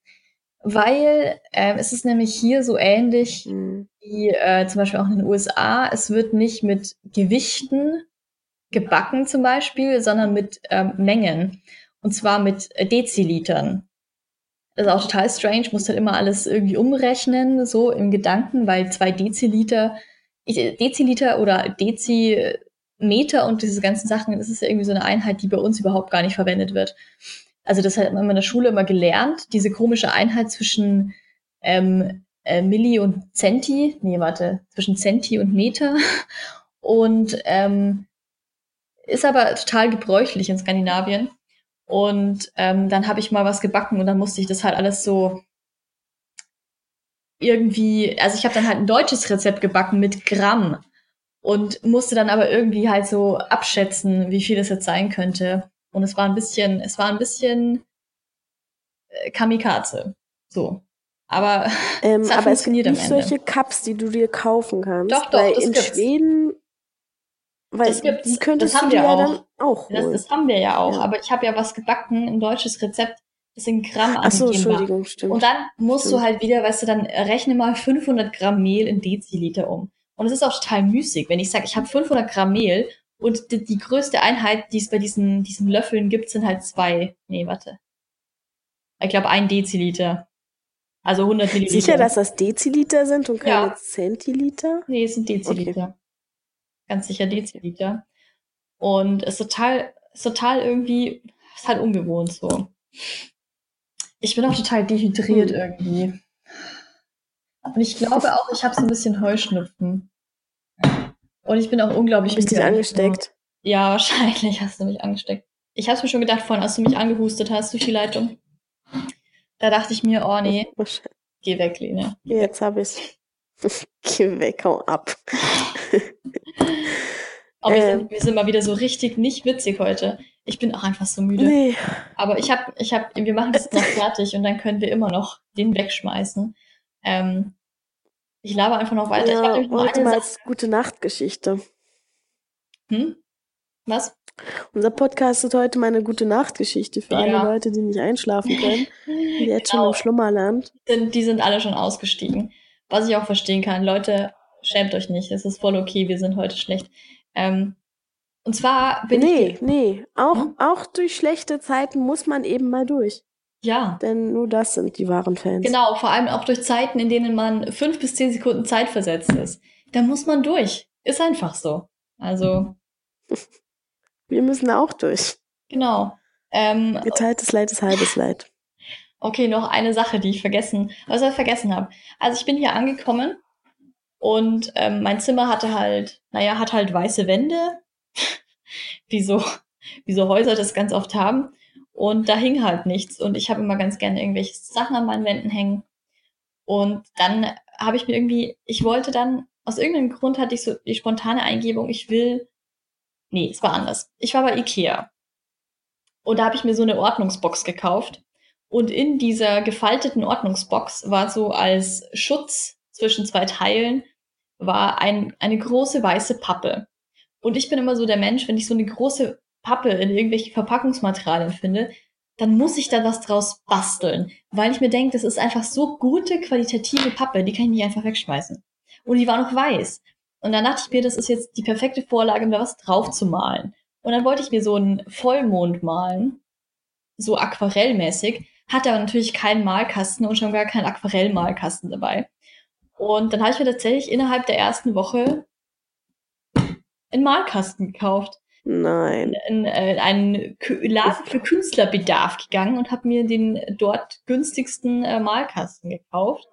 Weil äh, es ist nämlich hier so ähnlich mhm. wie äh, zum Beispiel auch in den USA. Es wird nicht mit Gewichten gebacken zum Beispiel, sondern mit ähm, Mengen. Und zwar mit Dezilitern. Das ist auch total strange, muss halt immer alles irgendwie umrechnen, so im Gedanken, weil zwei Deziliter, Deziliter oder Dezimeter und diese ganzen Sachen, das ist ja irgendwie so eine Einheit, die bei uns überhaupt gar nicht verwendet wird. Also das hat man in der Schule immer gelernt, diese komische Einheit zwischen ähm, äh, Milli und Centi, nee, warte, zwischen Centi und Meter und ähm, ist aber total gebräuchlich in Skandinavien. Und ähm, dann habe ich mal was gebacken und dann musste ich das halt alles so irgendwie, also ich habe dann halt ein deutsches Rezept gebacken mit Gramm und musste dann aber irgendwie halt so abschätzen, wie viel das jetzt sein könnte. Und es war ein bisschen, es war ein bisschen äh, Kamikaze. So. Aber, (laughs) ähm, es aber funktioniert es gibt nicht solche Cups, die du dir kaufen kannst. Doch, doch, weil in gibt's. Schweden weil das gibt's, die könntest das haben du wir ja auch. auch. Das, das haben wir ja auch. Ja. Aber ich habe ja was gebacken, ein deutsches Rezept, das in Gramm Ach so, Entschuldigung, stimmt. Und dann musst stimmt. du halt wieder, weißt du, dann rechne mal 500 Gramm Mehl in Deziliter um. Und es ist auch total müßig, wenn ich sage, ich habe 500 Gramm Mehl und die, die, größte Einheit, die es bei diesen, diesen Löffeln gibt, sind halt zwei. Nee, warte. Ich glaube, ein Deziliter. Also 100 Milliliter. Sicher, dass das Deziliter sind und keine ja. Zentiliter? Nee, es sind Deziliter. Okay ganz sicher Deziliter. Und ist total, ist total irgendwie, ist halt ungewohnt so. Ich bin auch total dehydriert hm. irgendwie. Und ich glaube auch, ich habe so ein bisschen Heuschnupfen. Und ich bin auch unglaublich. Bist du angesteckt? Ja, wahrscheinlich hast du mich angesteckt. Ich habe mir schon gedacht, vorhin, als du mich angehustet hast durch die Leitung. Da dachte ich mir, oh nee, (laughs) geh weg, Lene. Jetzt habe ich's. (laughs) Geh weg, hau ab. (laughs) (laughs) Aber ähm, sind, wir sind mal wieder so richtig nicht witzig heute. Ich bin auch einfach so müde. Nee. Aber ich habe, ich habe, wir machen das noch fertig und dann können wir immer noch den wegschmeißen. Ähm, ich laber einfach noch weiter. Ja, ich heute mal als gute Nachtgeschichte. Hm? Was? Unser Podcast ist heute meine gute Nachtgeschichte für ja. alle Leute, die nicht einschlafen können, die (laughs) jetzt genau. schon im Schlummerland. Die sind alle schon ausgestiegen. Was ich auch verstehen kann. Leute, schämt euch nicht. Es ist voll okay. Wir sind heute schlecht. Ähm, und zwar bin nee, ich. Nee, nee. Auch, hm? auch durch schlechte Zeiten muss man eben mal durch. Ja. Denn nur das sind die wahren Fans. Genau, vor allem auch durch Zeiten, in denen man fünf bis zehn Sekunden Zeit versetzt ist. Da muss man durch. Ist einfach so. Also. (laughs) Wir müssen auch durch. Genau. Ähm, Geteiltes Leid ist halbes Leid. (laughs) Okay, noch eine Sache, die ich vergessen, was ich vergessen habe. Also ich bin hier angekommen und ähm, mein Zimmer hatte halt, naja, hat halt weiße Wände, (laughs) wie so, wie so Häuser das ganz oft haben. Und da hing halt nichts. Und ich habe immer ganz gerne irgendwelche Sachen an meinen Wänden hängen. Und dann habe ich mir irgendwie, ich wollte dann, aus irgendeinem Grund hatte ich so die spontane Eingebung, ich will, nee, es war anders. Ich war bei Ikea. Und da habe ich mir so eine Ordnungsbox gekauft. Und in dieser gefalteten Ordnungsbox war so als Schutz zwischen zwei Teilen war ein, eine große weiße Pappe. Und ich bin immer so der Mensch, wenn ich so eine große Pappe in irgendwelche Verpackungsmaterialien finde, dann muss ich da was draus basteln. Weil ich mir denke, das ist einfach so gute, qualitative Pappe, die kann ich nicht einfach wegschmeißen. Und die war noch weiß. Und dann dachte ich mir, das ist jetzt die perfekte Vorlage, um da was drauf zu malen. Und dann wollte ich mir so einen Vollmond malen, so aquarellmäßig, hatte aber natürlich keinen Malkasten und schon gar keinen Aquarellmalkasten dabei. Und dann habe ich mir tatsächlich innerhalb der ersten Woche einen Malkasten gekauft. Nein. In, in einen Laden für Künstlerbedarf gegangen und habe mir den dort günstigsten äh, Malkasten gekauft.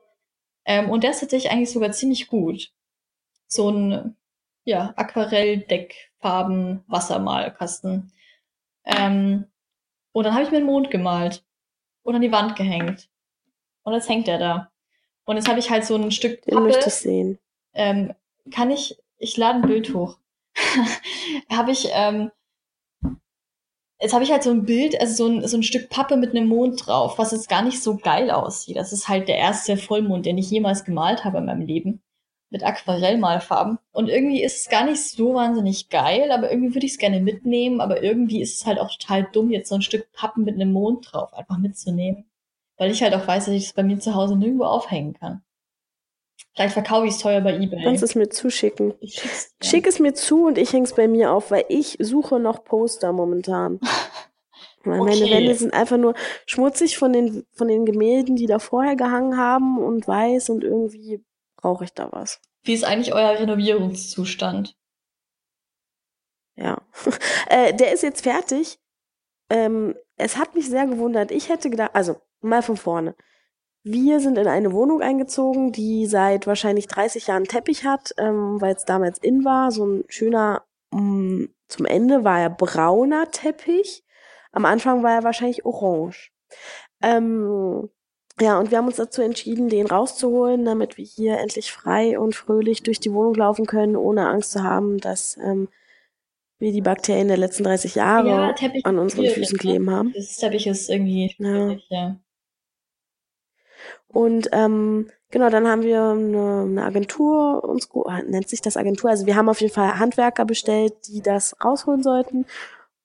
Ähm, und der ist tatsächlich eigentlich sogar ziemlich gut. So ein ja, Aquarelldeckfarben Wassermalkasten. Ähm, und dann habe ich mir einen Mond gemalt und an die Wand gehängt. Und jetzt hängt er da. Und jetzt habe ich halt so ein Stück Pappe. Den möchte ich sehen. Ähm, kann ich, ich lade ein Bild hoch. (laughs) habe ich, ähm, jetzt habe ich halt so ein Bild, also so ein, so ein Stück Pappe mit einem Mond drauf, was jetzt gar nicht so geil aussieht. Das ist halt der erste Vollmond, den ich jemals gemalt habe in meinem Leben. Mit Aquarellmalfarben. Und irgendwie ist es gar nicht so wahnsinnig geil, aber irgendwie würde ich es gerne mitnehmen, aber irgendwie ist es halt auch total dumm, jetzt so ein Stück Pappen mit einem Mond drauf einfach mitzunehmen. Weil ich halt auch weiß, dass ich das bei mir zu Hause nirgendwo aufhängen kann. Vielleicht verkaufe ich es teuer bei eBay. Kannst es mir zuschicken. Ich Schick es mir zu und ich häng's bei mir auf, weil ich suche noch Poster momentan. (laughs) Weil okay. meine Wände sind einfach nur schmutzig von den, von den Gemälden, die da vorher gehangen haben und weiß und irgendwie brauche ich da was. Wie ist eigentlich euer Renovierungszustand? Ja. (laughs) äh, der ist jetzt fertig. Ähm, es hat mich sehr gewundert. Ich hätte gedacht, also mal von vorne. Wir sind in eine Wohnung eingezogen, die seit wahrscheinlich 30 Jahren Teppich hat, ähm, weil es damals in war. So ein schöner, um, mm, zum Ende war er brauner Teppich. Am Anfang war er wahrscheinlich orange. Ähm, ja, und wir haben uns dazu entschieden, den rauszuholen, damit wir hier endlich frei und fröhlich durch die Wohnung laufen können, ohne Angst zu haben, dass ähm, wir die Bakterien der letzten 30 Jahre ja, an unseren Füßen kleben haben. Das Teppich ist irgendwie ja. ja. Und ähm, genau, dann haben wir eine, eine Agentur, uns äh, nennt sich das Agentur. Also wir haben auf jeden Fall Handwerker bestellt, die das rausholen sollten.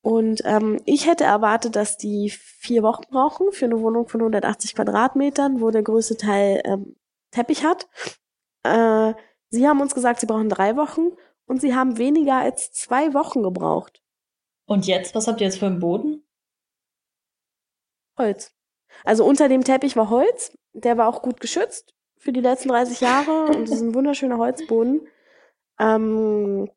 Und ähm, ich hätte erwartet, dass die vier Wochen brauchen für eine Wohnung von 180 Quadratmetern, wo der größte Teil ähm, Teppich hat. Äh, sie haben uns gesagt, sie brauchen drei Wochen und sie haben weniger als zwei Wochen gebraucht. Und jetzt, was habt ihr jetzt für einen Boden? Holz. Also unter dem Teppich war Holz, der war auch gut geschützt für die letzten 30 Jahre und es ist ein wunderschöner Holzboden. Ähm,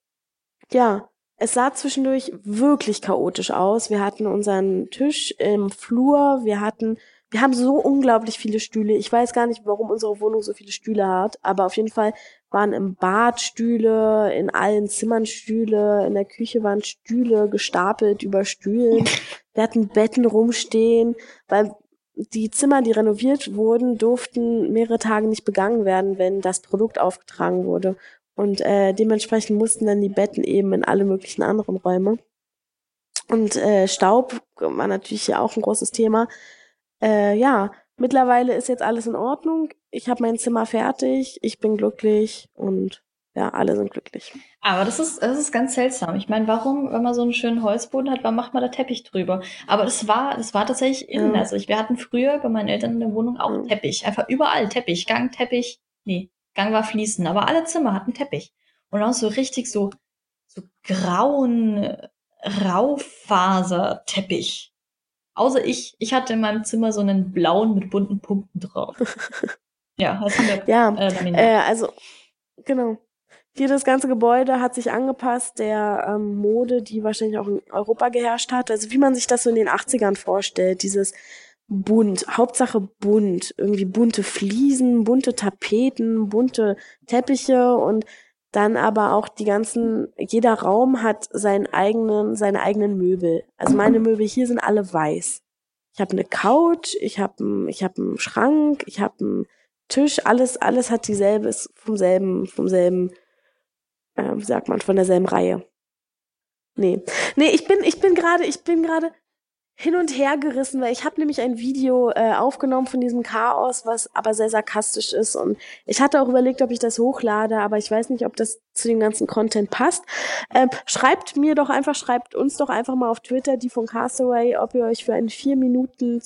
ja, es sah zwischendurch wirklich chaotisch aus. Wir hatten unseren Tisch im Flur, wir hatten, wir haben so unglaublich viele Stühle. Ich weiß gar nicht, warum unsere Wohnung so viele Stühle hat, aber auf jeden Fall waren im Bad Stühle, in allen Zimmern Stühle, in der Küche waren Stühle gestapelt über Stühlen. Wir hatten Betten rumstehen, weil die Zimmer, die renoviert wurden, durften mehrere Tage nicht begangen werden, wenn das Produkt aufgetragen wurde. Und äh, dementsprechend mussten dann die Betten eben in alle möglichen anderen Räume. Und äh, Staub war natürlich hier auch ein großes Thema. Äh, ja, mittlerweile ist jetzt alles in Ordnung. Ich habe mein Zimmer fertig, ich bin glücklich und ja, alle sind glücklich. Aber das ist, das ist ganz seltsam. Ich meine, warum, wenn man so einen schönen Holzboden hat, warum macht man da Teppich drüber? Aber das war, das war tatsächlich innen. Ja. Also ich, wir hatten früher bei meinen Eltern in der Wohnung auch ja. Teppich. Einfach überall Teppich. Gang, Teppich. Nee, Gang war fließen. Aber alle Zimmer hatten Teppich. Und auch so richtig so, so grauen Raufaser-Teppich. Außer ich, ich hatte in meinem Zimmer so einen blauen mit bunten Punkten drauf. (laughs) ja, hast du ja, äh, äh, also genau. Das ganze Gebäude hat sich angepasst der ähm, Mode, die wahrscheinlich auch in Europa geherrscht hat. Also wie man sich das so in den 80ern vorstellt, dieses bunt, Hauptsache bunt, irgendwie bunte Fliesen, bunte Tapeten, bunte Teppiche und dann aber auch die ganzen, jeder Raum hat seinen eigenen, seine eigenen Möbel. Also meine Möbel hier sind alle weiß. Ich habe eine Couch, ich habe ich hab einen Schrank, ich habe einen Tisch, alles, alles hat dieselbe, ist vom selben, vom selben äh, wie sagt man, von derselben Reihe. Nee. Nee, ich bin, ich bin gerade, ich bin gerade, hin und her gerissen, weil ich habe nämlich ein Video äh, aufgenommen von diesem Chaos, was aber sehr sarkastisch ist und ich hatte auch überlegt, ob ich das hochlade, aber ich weiß nicht, ob das zu dem ganzen Content passt. Ähm, schreibt mir doch einfach, schreibt uns doch einfach mal auf Twitter, die von Castaway, ob ihr euch für ein vier Minuten,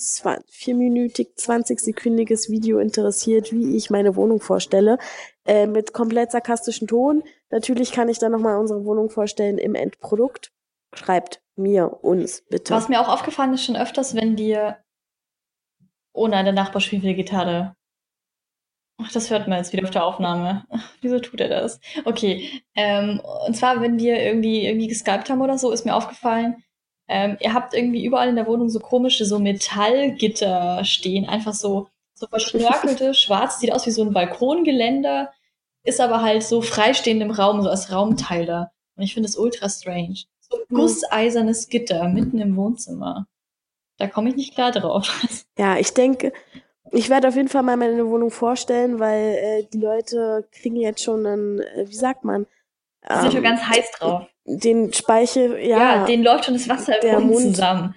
vierminütig, 20 sekündiges Video interessiert, wie ich meine Wohnung vorstelle, äh, mit komplett sarkastischen Ton. Natürlich kann ich dann nochmal unsere Wohnung vorstellen im Endprodukt. Schreibt mir, uns, bitte. Was mir auch aufgefallen ist schon öfters, wenn dir. Oh nein, der Nachbar spielt wieder Gitarre. Ach, das hört man jetzt wieder auf der Aufnahme. Ach, wieso tut er das? Okay. Ähm, und zwar, wenn wir irgendwie, irgendwie geskypt haben oder so, ist mir aufgefallen, ähm, ihr habt irgendwie überall in der Wohnung so komische, so Metallgitter stehen. Einfach so, so verschnörkelte, (laughs) schwarz, sieht aus wie so ein Balkongeländer, ist aber halt so freistehend im Raum, so als Raumteil da. Und ich finde es ultra strange so gusseisernes Gitter mitten im Wohnzimmer. Da komme ich nicht klar drauf. (laughs) Ja, ich denke, ich werde auf jeden Fall mal meine Wohnung vorstellen, weil äh, die Leute kriegen jetzt schon einen, äh, wie sagt man? Die sind schon ähm, ganz heiß drauf. Den Speichel, ja. Ja, denen läuft schon das Wasser der im Mund zusammen.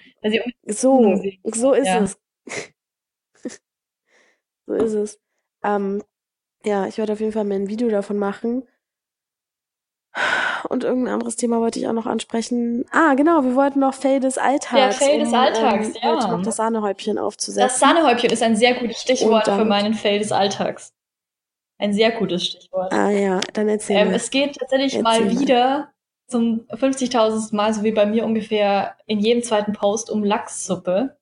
so, so ist ja. es. (laughs) so ist es. Ähm, ja, ich werde auf jeden Fall mal ein Video davon machen. Und irgendein anderes Thema wollte ich auch noch ansprechen. Ah, genau, wir wollten noch Fail des Alltags. Der Fail des Alltags, um, ähm, ja. noch das Sahnehäubchen aufzusetzen. Das Sahnehäubchen ist ein sehr gutes Stichwort für meinen Fail des Alltags. Ein sehr gutes Stichwort. Ah ja, dann erzähl ähm, Es geht tatsächlich erzähl mal wieder zum 50.000. Mal, so wie bei mir ungefähr in jedem zweiten Post, um Lachssuppe.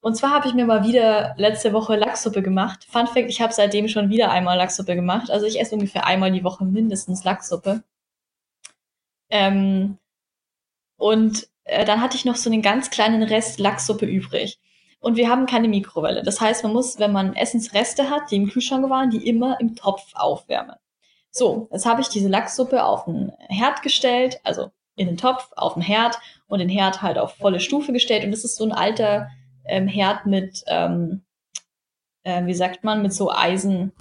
Und zwar habe ich mir mal wieder letzte Woche Lachssuppe gemacht. Fun Fact, ich habe seitdem schon wieder einmal Lachssuppe gemacht. Also ich esse ungefähr einmal die Woche mindestens Lachssuppe. Ähm, und äh, dann hatte ich noch so einen ganz kleinen Rest Lachssuppe übrig. Und wir haben keine Mikrowelle. Das heißt, man muss, wenn man Essensreste hat, die im Kühlschrank waren, die immer im Topf aufwärmen. So, jetzt habe ich diese Lachssuppe auf den Herd gestellt, also in den Topf, auf den Herd und den Herd halt auf volle Stufe gestellt. Und das ist so ein alter ähm, Herd mit, ähm, äh, wie sagt man, mit so Eisen.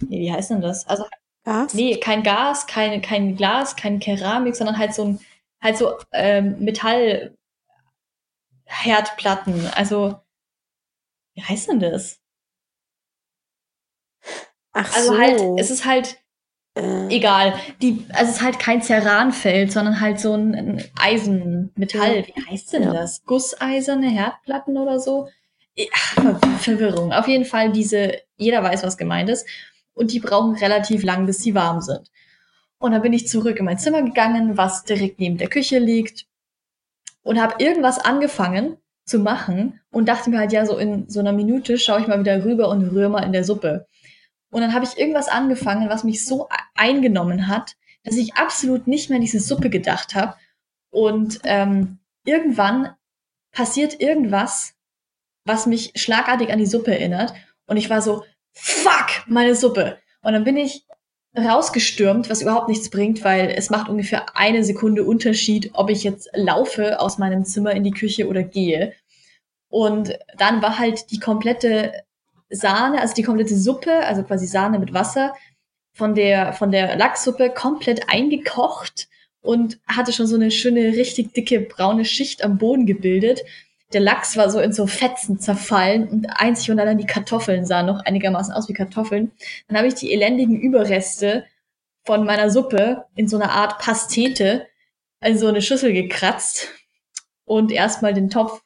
Nee, wie heißt denn das? Also Gas? Nee, kein Gas, kein, kein Glas, kein Keramik, sondern halt so ein, halt so ähm, Metallherdplatten. Also, wie heißt denn das? Ach also so. halt, es ist halt äh. egal. Die, also es ist halt kein Ceranfeld, sondern halt so ein, ein Eisenmetall. Ja. Wie heißt denn ja. das? Gusseiserne Herdplatten oder so? Ja, Verwirrung. Auf jeden Fall diese, jeder weiß, was gemeint ist und die brauchen relativ lang, bis sie warm sind. Und dann bin ich zurück in mein Zimmer gegangen, was direkt neben der Küche liegt und habe irgendwas angefangen zu machen und dachte mir halt, ja, so in so einer Minute schaue ich mal wieder rüber und rühre mal in der Suppe. Und dann habe ich irgendwas angefangen, was mich so eingenommen hat, dass ich absolut nicht mehr an diese Suppe gedacht habe. Und ähm, irgendwann passiert irgendwas, was mich schlagartig an die Suppe erinnert. Und ich war so, fuck, meine Suppe. Und dann bin ich rausgestürmt, was überhaupt nichts bringt, weil es macht ungefähr eine Sekunde Unterschied, ob ich jetzt laufe aus meinem Zimmer in die Küche oder gehe. Und dann war halt die komplette Sahne, also die komplette Suppe, also quasi Sahne mit Wasser, von der, von der Lachssuppe komplett eingekocht und hatte schon so eine schöne, richtig dicke braune Schicht am Boden gebildet der Lachs war so in so Fetzen zerfallen und einzig und allein die Kartoffeln sahen noch einigermaßen aus wie Kartoffeln. Dann habe ich die elendigen Überreste von meiner Suppe in so einer Art Pastete in so eine Schüssel gekratzt und erstmal den Topf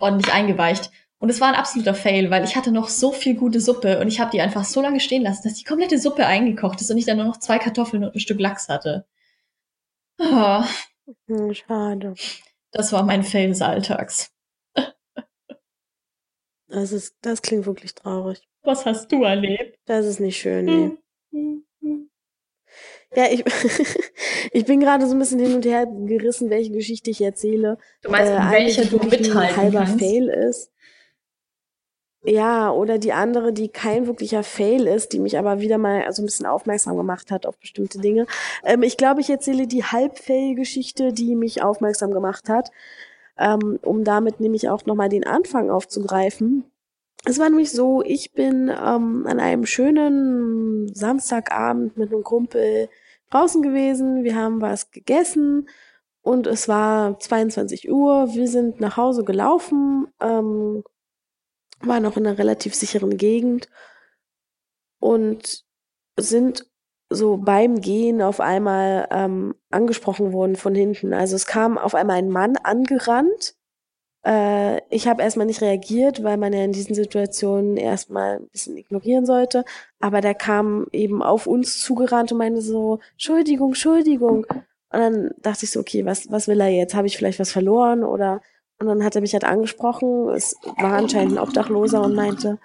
ordentlich eingeweicht. Und es war ein absoluter Fail, weil ich hatte noch so viel gute Suppe und ich habe die einfach so lange stehen lassen, dass die komplette Suppe eingekocht ist und ich dann nur noch zwei Kartoffeln und ein Stück Lachs hatte. Oh. Schade. Das war mein Fail des Alltags. Das ist, das klingt wirklich traurig. Was hast du erlebt? Das ist nicht schön, nee. Hm, hm, hm. Ja, ich, (laughs) ich bin gerade so ein bisschen hin und her gerissen, welche Geschichte ich erzähle. Du meinst, äh, welche du mithalten ein halber kannst? Fail ist. Ja, oder die andere, die kein wirklicher Fail ist, die mich aber wieder mal so ein bisschen aufmerksam gemacht hat auf bestimmte Dinge. Ähm, ich glaube, ich erzähle die Halbfail-Geschichte, die mich aufmerksam gemacht hat, ähm, um damit nämlich auch nochmal den Anfang aufzugreifen. Es war nämlich so, ich bin ähm, an einem schönen Samstagabend mit einem Kumpel draußen gewesen. Wir haben was gegessen und es war 22 Uhr. Wir sind nach Hause gelaufen, ähm, waren noch in einer relativ sicheren Gegend und sind so beim Gehen auf einmal ähm, angesprochen worden von hinten. Also es kam auf einmal ein Mann angerannt. Äh, ich habe erstmal nicht reagiert, weil man ja in diesen Situationen erstmal ein bisschen ignorieren sollte. Aber der kam eben auf uns zugerannt und meinte so, Entschuldigung, Entschuldigung. Und dann dachte ich so, okay, was, was will er jetzt? Habe ich vielleicht was verloren? Oder und dann hat er mich halt angesprochen. Es war anscheinend ein Obdachloser und meinte,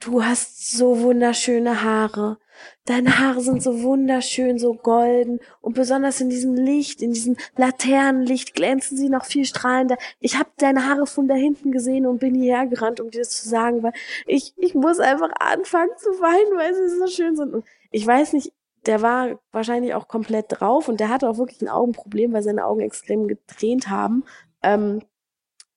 du hast so wunderschöne Haare. Deine Haare sind so wunderschön, so golden und besonders in diesem Licht, in diesem Laternenlicht glänzen sie noch viel strahlender. Ich habe deine Haare von da hinten gesehen und bin hierher gerannt, um dir das zu sagen, weil ich ich muss einfach anfangen zu weinen, weil sie so schön sind. Und ich weiß nicht, der war wahrscheinlich auch komplett drauf und der hatte auch wirklich ein Augenproblem, weil seine Augen extrem getränt haben. Ähm,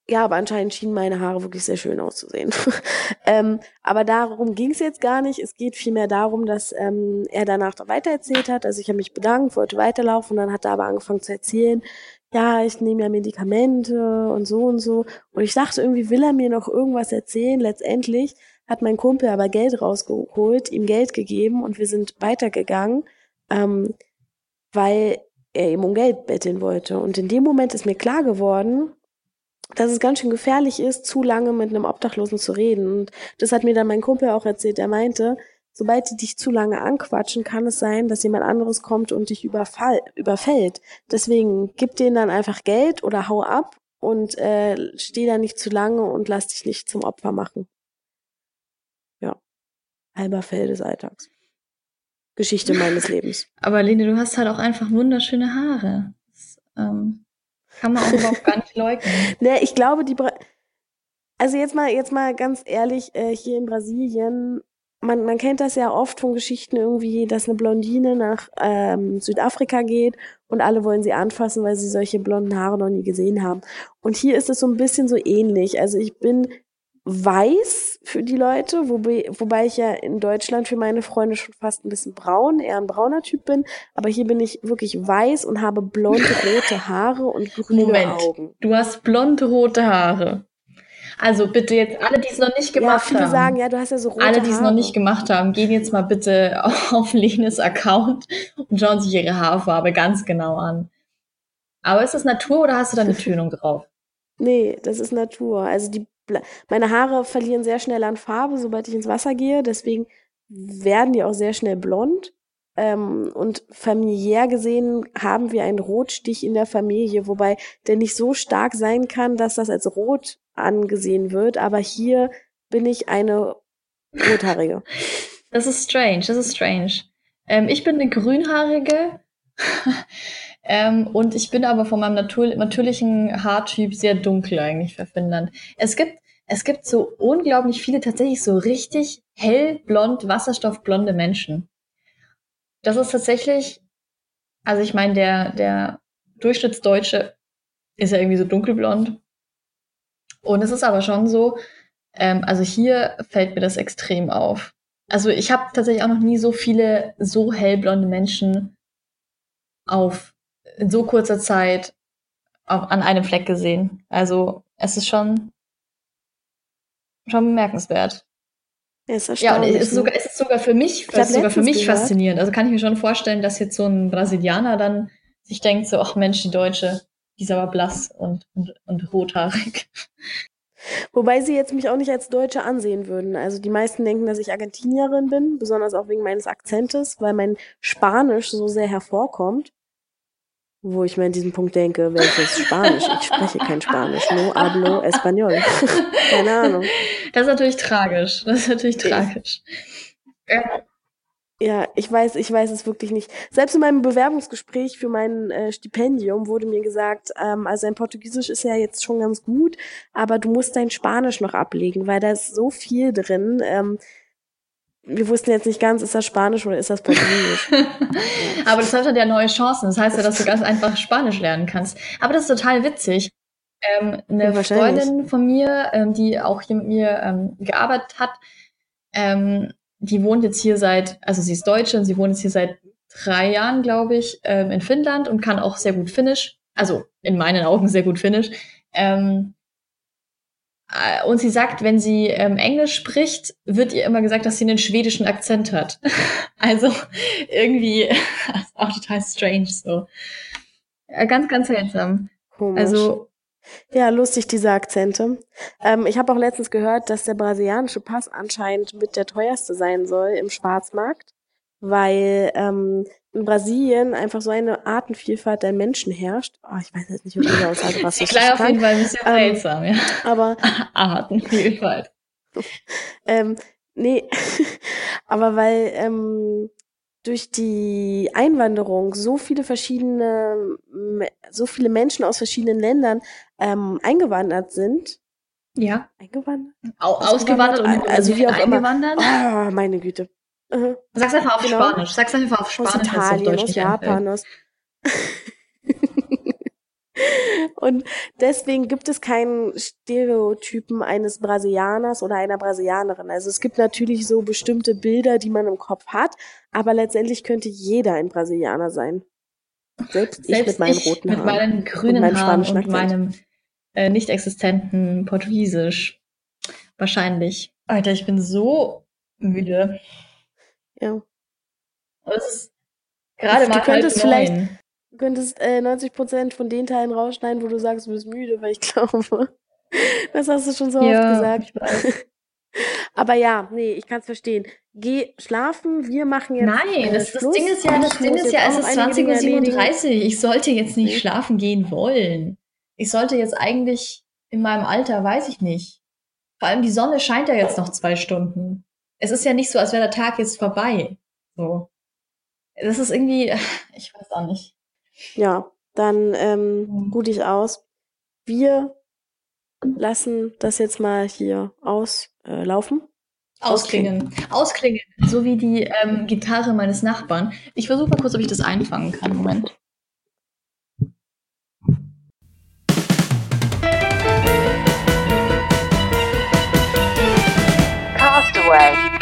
ja, aber anscheinend schienen meine Haare wirklich sehr schön auszusehen. (laughs) ähm, aber darum ging es jetzt gar nicht. Es geht vielmehr darum, dass ähm, er danach weitererzählt hat. Also ich habe mich bedankt, wollte weiterlaufen und dann hat er aber angefangen zu erzählen, ja, ich nehme ja Medikamente und so und so. Und ich dachte, irgendwie will er mir noch irgendwas erzählen. Letztendlich hat mein Kumpel aber Geld rausgeholt, ihm Geld gegeben und wir sind weitergegangen, ähm, weil er ihm um Geld betteln wollte. Und in dem Moment ist mir klar geworden, dass es ganz schön gefährlich ist, zu lange mit einem Obdachlosen zu reden. Und das hat mir dann mein Kumpel auch erzählt. Er meinte, sobald die dich zu lange anquatschen, kann es sein, dass jemand anderes kommt und dich überfall, überfällt. Deswegen gib denen dann einfach Geld oder hau ab und äh, steh da nicht zu lange und lass dich nicht zum Opfer machen. Ja. Halber Fell des Alltags. Geschichte meines Lebens. Aber Lene, du hast halt auch einfach wunderschöne Haare. Das, ähm kann man auch überhaupt gar nicht leugnen. (laughs) Ne, ich glaube, die. Bra also jetzt mal, jetzt mal ganz ehrlich, äh, hier in Brasilien, man, man kennt das ja oft von Geschichten irgendwie, dass eine Blondine nach ähm, Südafrika geht und alle wollen sie anfassen, weil sie solche blonden Haare noch nie gesehen haben. Und hier ist es so ein bisschen so ähnlich. Also ich bin weiß für die Leute, wobei, wobei ich ja in Deutschland für meine Freunde schon fast ein bisschen braun, eher ein brauner Typ bin. Aber hier bin ich wirklich weiß und habe blonde, (laughs) rote Haare und grüne Moment, Augen. Du hast blonde, rote Haare. Also bitte jetzt alle, die es noch nicht gemacht ja, viele haben. sagen, ja, du hast ja so rote Alle, die es noch nicht gemacht haben, gehen jetzt mal bitte (laughs) auf Lenes Account und schauen sich ihre Haarfarbe ganz genau an. Aber ist das Natur oder hast du da eine (laughs) Tönung drauf? Nee, das ist Natur. Also die meine Haare verlieren sehr schnell an Farbe, sobald ich ins Wasser gehe. Deswegen werden die auch sehr schnell blond. Ähm, und familiär gesehen haben wir einen Rotstich in der Familie, wobei der nicht so stark sein kann, dass das als rot angesehen wird. Aber hier bin ich eine rothaarige. Das ist strange, das ist strange. Ähm, ich bin eine grünhaarige. (laughs) Ähm, und ich bin aber von meinem natur natürlichen Haartyp sehr dunkel eigentlich für Finnland. Es gibt, es gibt so unglaublich viele tatsächlich so richtig hellblond, wasserstoffblonde Menschen. Das ist tatsächlich, also ich meine, der, der Durchschnittsdeutsche ist ja irgendwie so dunkelblond. Und es ist aber schon so, ähm, also hier fällt mir das extrem auf. Also ich habe tatsächlich auch noch nie so viele so hellblonde Menschen auf in so kurzer Zeit auf, an einem Fleck gesehen. Also es ist schon, schon bemerkenswert. Ist ja, und es ist, sogar, es ist sogar für mich, sogar für mich faszinierend. Also kann ich mir schon vorstellen, dass jetzt so ein Brasilianer dann sich denkt, so, ach Mensch, die Deutsche, die ist aber blass und, und, und rothaarig. Wobei sie jetzt mich auch nicht als Deutsche ansehen würden. Also die meisten denken, dass ich Argentinierin bin, besonders auch wegen meines Akzentes, weil mein Spanisch so sehr hervorkommt wo ich mir an diesem Punkt denke, welches (laughs) Spanisch? Ich spreche kein Spanisch. No hablo español. (laughs) Keine Ahnung. Das ist natürlich tragisch. Das ist natürlich tragisch. Ja. ich weiß, ich weiß es wirklich nicht. Selbst in meinem Bewerbungsgespräch für mein äh, Stipendium wurde mir gesagt, ähm, also ein Portugiesisch ist ja jetzt schon ganz gut, aber du musst dein Spanisch noch ablegen, weil da ist so viel drin. Ähm, wir wussten jetzt nicht ganz, ist das Spanisch oder ist das Portugiesisch. (laughs) Aber das hat ja neue Chancen. Das heißt ja, dass du ganz einfach Spanisch lernen kannst. Aber das ist total witzig. Ähm, eine ja, Freundin von mir, ähm, die auch hier mit mir ähm, gearbeitet hat, ähm, die wohnt jetzt hier seit, also sie ist Deutsche und sie wohnt jetzt hier seit drei Jahren, glaube ich, ähm, in Finnland und kann auch sehr gut Finnisch. also in meinen Augen sehr gut Finnisch. Ähm, äh, und sie sagt, wenn sie ähm, Englisch spricht, wird ihr immer gesagt, dass sie einen schwedischen Akzent hat. (laughs) also irgendwie (laughs) auch total strange so. Äh, ganz, ganz seltsam. Komisch. Also ja, lustig, diese Akzente. Ähm, ich habe auch letztens gehört, dass der brasilianische Pass anscheinend mit der teuerste sein soll im Schwarzmarkt, weil ähm, in Brasilien einfach so eine Artenvielfalt der Menschen herrscht. Oh, ich weiß jetzt nicht, wie ich aussage, (laughs) was ich Klar, auf jeden Fall ein bisschen ähm, seltsam, ja. Aber (laughs) Artenvielfalt. (laughs) ähm, nee, aber weil ähm, durch die Einwanderung so viele verschiedene, so viele Menschen aus verschiedenen Ländern ähm, eingewandert sind. Ja. Eingewandert? Au ausgewandert und also wie auch eingewandert. Immer. Oh, meine Güte. Mhm. Sag's einfach auf genau. Spanisch. Sag's einfach auf Spanisch. Aus Italien, aus Japan, aus. (laughs) Und deswegen gibt es keinen Stereotypen eines Brasilianers oder einer Brasilianerin. Also es gibt natürlich so bestimmte Bilder, die man im Kopf hat, aber letztendlich könnte jeder ein Brasilianer sein. Selbst, Selbst ich mit meinen roten Haaren. Mit meinen grünen und Haaren und meinem äh, nicht existenten Portugiesisch. Wahrscheinlich. Alter, ich bin so müde. Ja. Es ist gerade mal du könntest vielleicht, Du könntest äh, 90% von den Teilen rausschneiden, wo du sagst, du bist müde, weil ich (laughs) glaube, das hast du schon so ja, oft gesagt. (laughs) Aber ja, nee, ich kann es verstehen. Geh schlafen, wir machen jetzt. Nein, äh, das, das Ding ist ja, das Ding ist ja, es ist 20.37 Uhr. Ich sollte jetzt nicht schlafen gehen wollen. Ich sollte jetzt eigentlich in meinem Alter, weiß ich nicht. Vor allem die Sonne scheint ja jetzt noch zwei Stunden. Es ist ja nicht so, als wäre der Tag jetzt vorbei. So. Das ist irgendwie, (laughs) ich weiß auch nicht. Ja, dann ähm, mhm. ruh dich aus. Wir lassen das jetzt mal hier auslaufen. Äh, Ausklingen. Ausklingen. So wie die ähm, Gitarre meines Nachbarn. Ich versuche mal kurz, ob ich das einfangen kann. Moment. away.